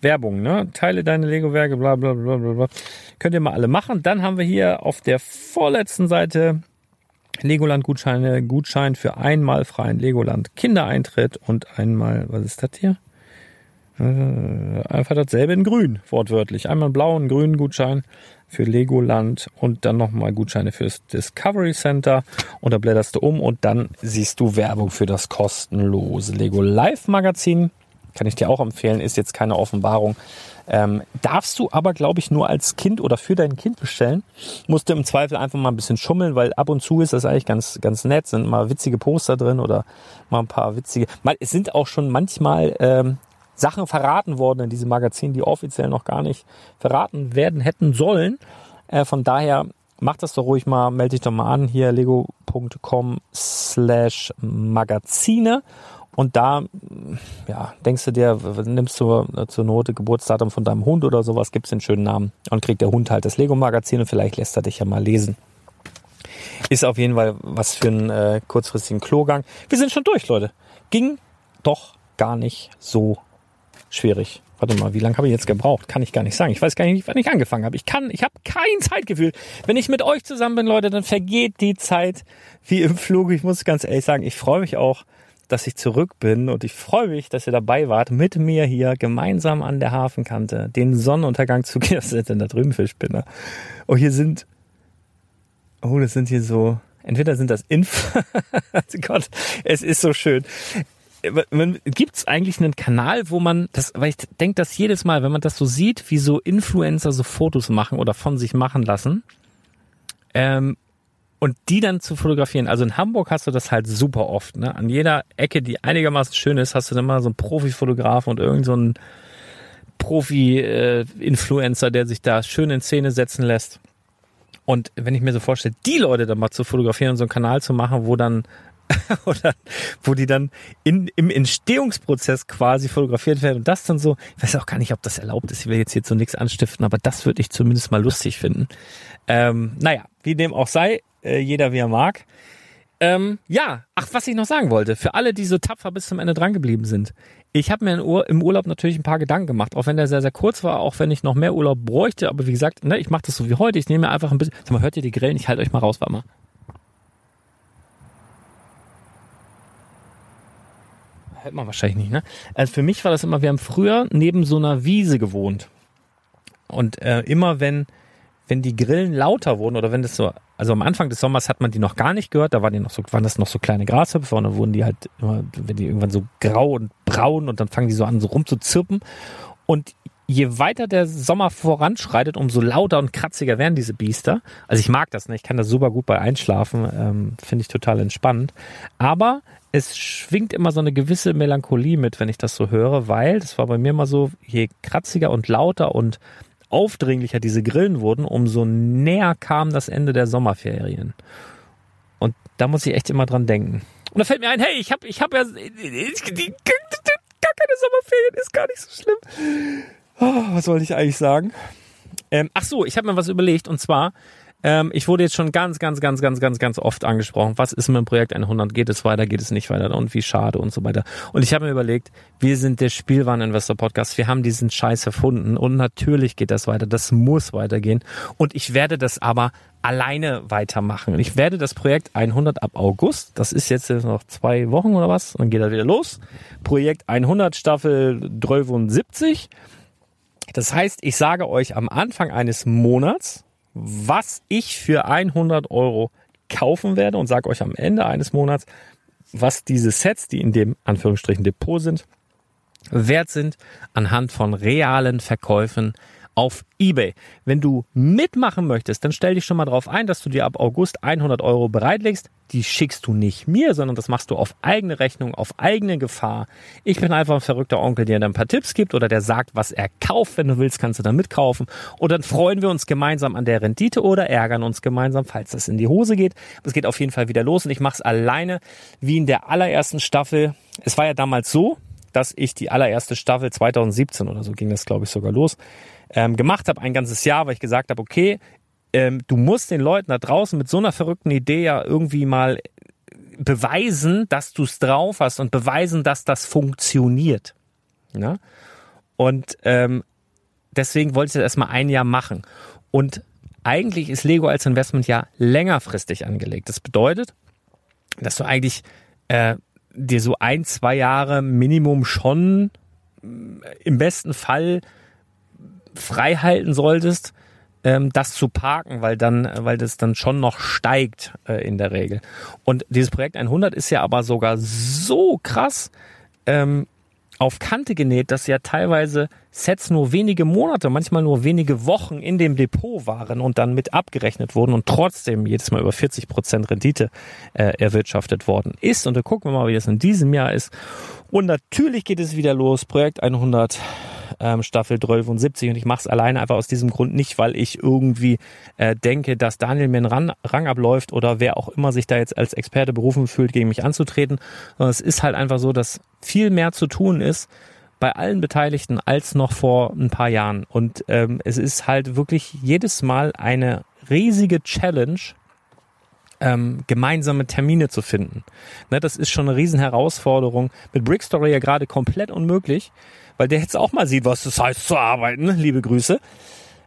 Werbung, ne? Teile deine Lego-Werke, bla bla bla bla bla. Könnt ihr mal alle machen. Dann haben wir hier auf der vorletzten Seite Legoland-Gutscheine, Gutschein für einmal freien Legoland Kindereintritt und einmal, was ist das hier? Äh, einfach dasselbe in grün, wortwörtlich. Einmal einen blauen, grünen Gutschein für Legoland und dann nochmal Gutscheine fürs Discovery Center. Und da blätterst du um und dann siehst du Werbung für das kostenlose Lego Live Magazin. Kann ich dir auch empfehlen, ist jetzt keine Offenbarung. Ähm, darfst du aber, glaube ich, nur als Kind oder für dein Kind bestellen. Musst du im Zweifel einfach mal ein bisschen schummeln, weil ab und zu ist das eigentlich ganz, ganz nett. Sind mal witzige Poster drin oder mal ein paar witzige. Mal, es sind auch schon manchmal ähm, Sachen verraten worden in diesem Magazin, die offiziell noch gar nicht verraten werden hätten sollen. Äh, von daher mach das doch ruhig mal, melde dich doch mal an hier lego.com slash Magazine und da, ja, denkst du dir, nimmst du zur Note Geburtsdatum von deinem Hund oder sowas, gibst den schönen Namen und kriegt der Hund halt das Lego-Magazin und vielleicht lässt er dich ja mal lesen. Ist auf jeden Fall was für einen äh, kurzfristigen Klogang. Wir sind schon durch, Leute. Ging doch gar nicht so schwierig. Warte mal, wie lange habe ich jetzt gebraucht? Kann ich gar nicht sagen. Ich weiß gar nicht, wann ich angefangen habe. Ich kann, ich habe kein Zeitgefühl. Wenn ich mit euch zusammen bin, Leute, dann vergeht die Zeit wie im Flug. Ich muss ganz ehrlich sagen, ich freue mich auch dass ich zurück bin und ich freue mich, dass ihr dabei wart, mit mir hier gemeinsam an der Hafenkante den Sonnenuntergang zu gehen. denn da drüben für Spinner? Oh, hier sind, oh, das sind hier so, entweder sind das Inf, also Gott, es ist so schön. Gibt es eigentlich einen Kanal, wo man das, weil ich denke, dass jedes Mal, wenn man das so sieht, wie so Influencer so Fotos machen oder von sich machen lassen, ähm, und die dann zu fotografieren. Also in Hamburg hast du das halt super oft. Ne? An jeder Ecke, die einigermaßen schön ist, hast du dann mal so einen Profifotografen und irgend so Profi-Influencer, der sich da schön in Szene setzen lässt. Und wenn ich mir so vorstelle, die Leute dann mal zu fotografieren und so einen Kanal zu machen, wo dann oder wo die dann in, im Entstehungsprozess quasi fotografiert werden und das dann so, ich weiß auch gar nicht, ob das erlaubt ist, ich will jetzt hier so nichts anstiften, aber das würde ich zumindest mal lustig finden. Ähm, naja, wie dem auch sei, äh, jeder wie er mag. Ähm, ja, ach, was ich noch sagen wollte, für alle, die so tapfer bis zum Ende dran geblieben sind. Ich habe mir im Urlaub natürlich ein paar Gedanken gemacht, auch wenn der sehr, sehr kurz war, auch wenn ich noch mehr Urlaub bräuchte. Aber wie gesagt, ne, ich mache das so wie heute. Ich nehme mir einfach ein bisschen. Sag mal, hört ihr die Grillen? Ich halte euch mal raus, warte mal. Hört man wahrscheinlich nicht, ne? Also für mich war das immer, wir haben früher neben so einer Wiese gewohnt. Und äh, immer wenn wenn die Grillen lauter wurden oder wenn das so, also am Anfang des Sommers hat man die noch gar nicht gehört, da waren die noch so, waren das noch so kleine Grashüpfer und dann wurden die halt immer, wenn die irgendwann so grau und braun und dann fangen die so an, so rumzuzirpen. Und je weiter der Sommer voranschreitet, umso lauter und kratziger werden diese Biester. Also ich mag das, ne? ich kann das super gut bei Einschlafen, ähm, finde ich total entspannend. Aber es schwingt immer so eine gewisse Melancholie mit, wenn ich das so höre, weil das war bei mir immer so, je kratziger und lauter und aufdringlicher diese Grillen wurden, umso näher kam das Ende der Sommerferien. Und da muss ich echt immer dran denken. Und da fällt mir ein, hey, ich habe ich hab ja die, gar keine Sommerferien, ist gar nicht so schlimm. Oh, was soll ich eigentlich sagen? Ähm, ach so, ich habe mir was überlegt und zwar ähm, ich wurde jetzt schon ganz, ganz, ganz, ganz, ganz, ganz oft angesprochen. Was ist mit dem Projekt 100? Geht es weiter? Geht es nicht weiter? Und wie schade und so weiter. Und ich habe mir überlegt, wir sind der Spielwareninvestor Podcast. Wir haben diesen Scheiß erfunden und natürlich geht das weiter. Das muss weitergehen. Und ich werde das aber alleine weitermachen. Ich werde das Projekt 100 ab August, das ist jetzt noch zwei Wochen oder was, dann geht er wieder los. Projekt 100 Staffel 73. Das heißt, ich sage euch am Anfang eines Monats, was ich für 100 Euro kaufen werde und sage euch am Ende eines Monats, was diese Sets, die in dem Anführungsstrichen Depot sind, wert sind anhand von realen Verkäufen auf eBay. Wenn du mitmachen möchtest, dann stell dich schon mal darauf ein, dass du dir ab August 100 Euro bereitlegst. Die schickst du nicht mir, sondern das machst du auf eigene Rechnung, auf eigene Gefahr. Ich bin einfach ein verrückter Onkel, der dir ein paar Tipps gibt oder der sagt, was er kauft. Wenn du willst, kannst du dann mitkaufen. Und dann freuen wir uns gemeinsam an der Rendite oder ärgern uns gemeinsam, falls das in die Hose geht. Es geht auf jeden Fall wieder los und ich mache es alleine, wie in der allerersten Staffel. Es war ja damals so, dass ich die allererste Staffel 2017 oder so ging das, glaube ich, sogar los, ähm, gemacht habe, ein ganzes Jahr, weil ich gesagt habe, okay, ähm, du musst den Leuten da draußen mit so einer verrückten Idee ja irgendwie mal beweisen, dass du es drauf hast und beweisen, dass das funktioniert. Ja? Und ähm, deswegen wollte ich das erstmal ein Jahr machen. Und eigentlich ist Lego als Investment ja längerfristig angelegt. Das bedeutet, dass du eigentlich äh, dir so ein, zwei Jahre Minimum schon äh, im besten Fall frei halten solltest, ähm, das zu parken, weil dann, weil das dann schon noch steigt äh, in der Regel. Und dieses Projekt 100 ist ja aber sogar so krass ähm, auf Kante genäht, dass ja teilweise Sets nur wenige Monate, manchmal nur wenige Wochen in dem Depot waren und dann mit abgerechnet wurden und trotzdem jedes Mal über 40 Prozent Rendite äh, erwirtschaftet worden ist. Und da gucken wir mal, wie das in diesem Jahr ist. Und natürlich geht es wieder los. Projekt 100 ähm, Staffel 73 und ich mache es alleine einfach aus diesem Grund nicht, weil ich irgendwie äh, denke, dass Daniel mir einen Rang, Rang abläuft oder wer auch immer sich da jetzt als Experte berufen fühlt, gegen mich anzutreten. Sondern es ist halt einfach so, dass viel mehr zu tun ist bei allen Beteiligten als noch vor ein paar Jahren. Und ähm, es ist halt wirklich jedes Mal eine riesige Challenge, ähm, gemeinsame Termine zu finden. Ne, das ist schon eine riesen Herausforderung. Mit Brickstory ja gerade komplett unmöglich weil der jetzt auch mal sieht, was das heißt zu arbeiten. Liebe Grüße.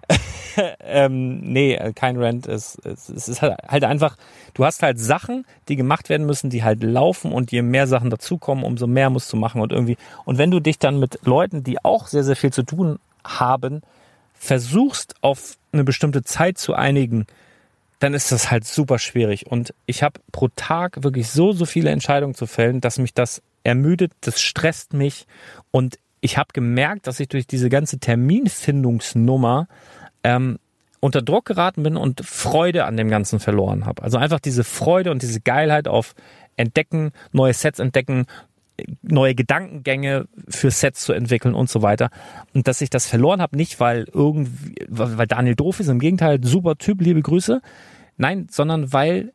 ähm, nee, kein Rent. Es, es, es ist halt, halt einfach, du hast halt Sachen, die gemacht werden müssen, die halt laufen und je mehr Sachen dazukommen, umso mehr musst du machen und irgendwie. Und wenn du dich dann mit Leuten, die auch sehr, sehr viel zu tun haben, versuchst auf eine bestimmte Zeit zu einigen, dann ist das halt super schwierig. Und ich habe pro Tag wirklich so, so viele Entscheidungen zu fällen, dass mich das ermüdet, das stresst mich und ich habe gemerkt, dass ich durch diese ganze Terminfindungsnummer ähm, unter Druck geraten bin und Freude an dem Ganzen verloren habe. Also einfach diese Freude und diese Geilheit auf Entdecken, neue Sets entdecken, neue Gedankengänge für Sets zu entwickeln und so weiter. Und dass ich das verloren habe, nicht weil irgendwie, weil Daniel doof ist, im Gegenteil, super Typ, liebe Grüße. Nein, sondern weil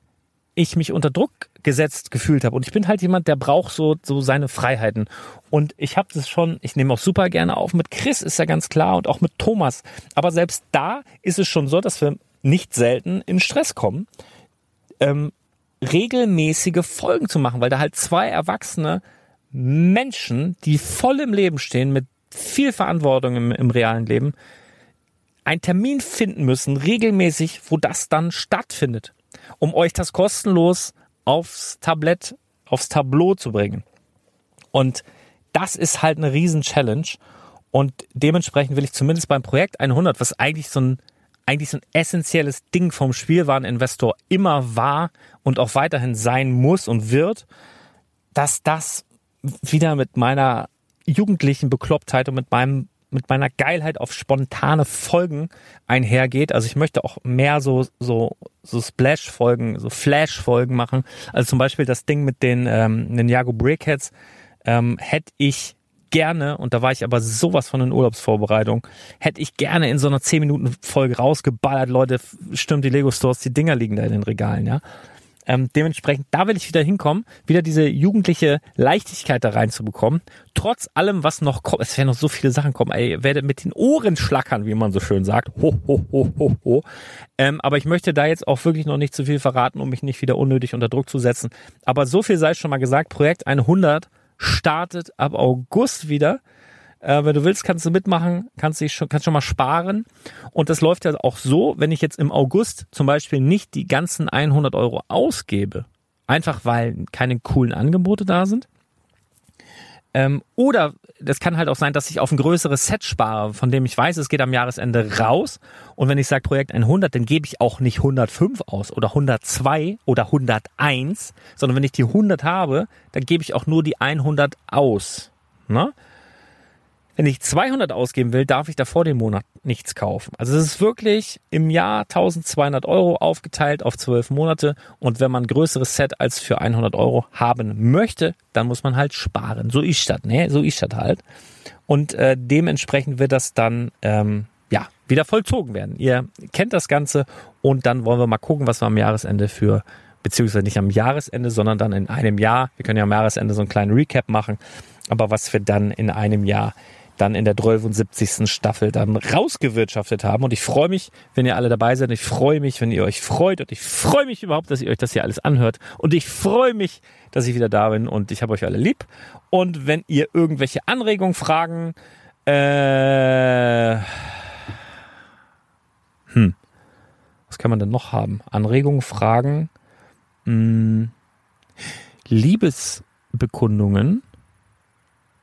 ich mich unter Druck gesetzt gefühlt habe. Und ich bin halt jemand, der braucht so, so seine Freiheiten. Und ich habe das schon, ich nehme auch super gerne auf. Mit Chris ist ja ganz klar und auch mit Thomas. Aber selbst da ist es schon so, dass wir nicht selten in Stress kommen, ähm, regelmäßige Folgen zu machen, weil da halt zwei erwachsene Menschen, die voll im Leben stehen, mit viel Verantwortung im, im realen Leben, einen Termin finden müssen, regelmäßig, wo das dann stattfindet um euch das kostenlos aufs Tablett, aufs Tableau zu bringen. Und das ist halt eine riesen Challenge. Und dementsprechend will ich zumindest beim Projekt 100, was eigentlich so ein, eigentlich so ein essentielles Ding vom Spielwareninvestor immer war und auch weiterhin sein muss und wird, dass das wieder mit meiner jugendlichen Beklopptheit und mit meinem mit meiner Geilheit auf spontane Folgen einhergeht. Also ich möchte auch mehr so so so Splash-Folgen, so Flash-Folgen machen. Also zum Beispiel das Ding mit den ähm, Ninjago Brickheads ähm, hätte ich gerne, und da war ich aber sowas von in Urlaubsvorbereitung, hätte ich gerne in so einer 10-Minuten-Folge rausgeballert, Leute, stimmt die Lego-Stores, die Dinger liegen da in den Regalen, ja. Ähm, dementsprechend, da will ich wieder hinkommen, wieder diese jugendliche Leichtigkeit da reinzubekommen. Trotz allem, was noch kommt, es werden noch so viele Sachen kommen, ey, ihr werdet mit den Ohren schlackern, wie man so schön sagt. Ho, ho, ho, ho, ho. Ähm, aber ich möchte da jetzt auch wirklich noch nicht zu viel verraten, um mich nicht wieder unnötig unter Druck zu setzen. Aber so viel sei schon mal gesagt, Projekt 100 startet ab August wieder. Äh, wenn du willst, kannst du mitmachen, kannst dich schon, kannst schon mal sparen. Und das läuft ja auch so, wenn ich jetzt im August zum Beispiel nicht die ganzen 100 Euro ausgebe, einfach weil keine coolen Angebote da sind. Ähm, oder das kann halt auch sein, dass ich auf ein größeres Set spare, von dem ich weiß, es geht am Jahresende raus. Und wenn ich sage Projekt 100, dann gebe ich auch nicht 105 aus oder 102 oder 101, sondern wenn ich die 100 habe, dann gebe ich auch nur die 100 aus. Ne? Wenn ich 200 ausgeben will, darf ich davor den Monat nichts kaufen. Also es ist wirklich im Jahr 1200 Euro aufgeteilt auf 12 Monate. Und wenn man ein größeres Set als für 100 Euro haben möchte, dann muss man halt sparen. So ist das, ne? So ist das halt. Und äh, dementsprechend wird das dann ähm, ja wieder vollzogen werden. Ihr kennt das Ganze und dann wollen wir mal gucken, was wir am Jahresende für beziehungsweise nicht am Jahresende, sondern dann in einem Jahr. Wir können ja am Jahresende so einen kleinen Recap machen, aber was wir dann in einem Jahr dann in der 73. Staffel dann rausgewirtschaftet haben. Und ich freue mich, wenn ihr alle dabei seid. Ich freue mich, wenn ihr euch freut. Und ich freue mich überhaupt, dass ihr euch das hier alles anhört. Und ich freue mich, dass ich wieder da bin. Und ich habe euch alle lieb. Und wenn ihr irgendwelche Anregungen, Fragen, äh, hm, was kann man denn noch haben? Anregungen, Fragen, hm, Liebesbekundungen.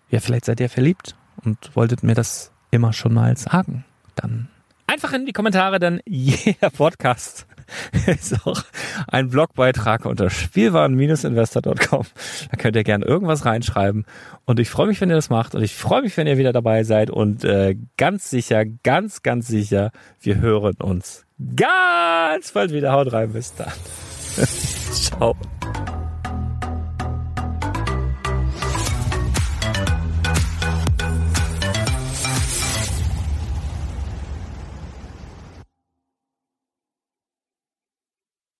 Ja, vielleicht seid ihr verliebt und wolltet mir das immer schon mal sagen, dann einfach in die Kommentare, denn jeder Podcast ist auch ein Blogbeitrag unter spielwaren-investor.com. Da könnt ihr gerne irgendwas reinschreiben. Und ich freue mich, wenn ihr das macht. Und ich freue mich, wenn ihr wieder dabei seid. Und äh, ganz sicher, ganz, ganz sicher, wir hören uns ganz bald wieder. Haut rein, bis dann. Ciao.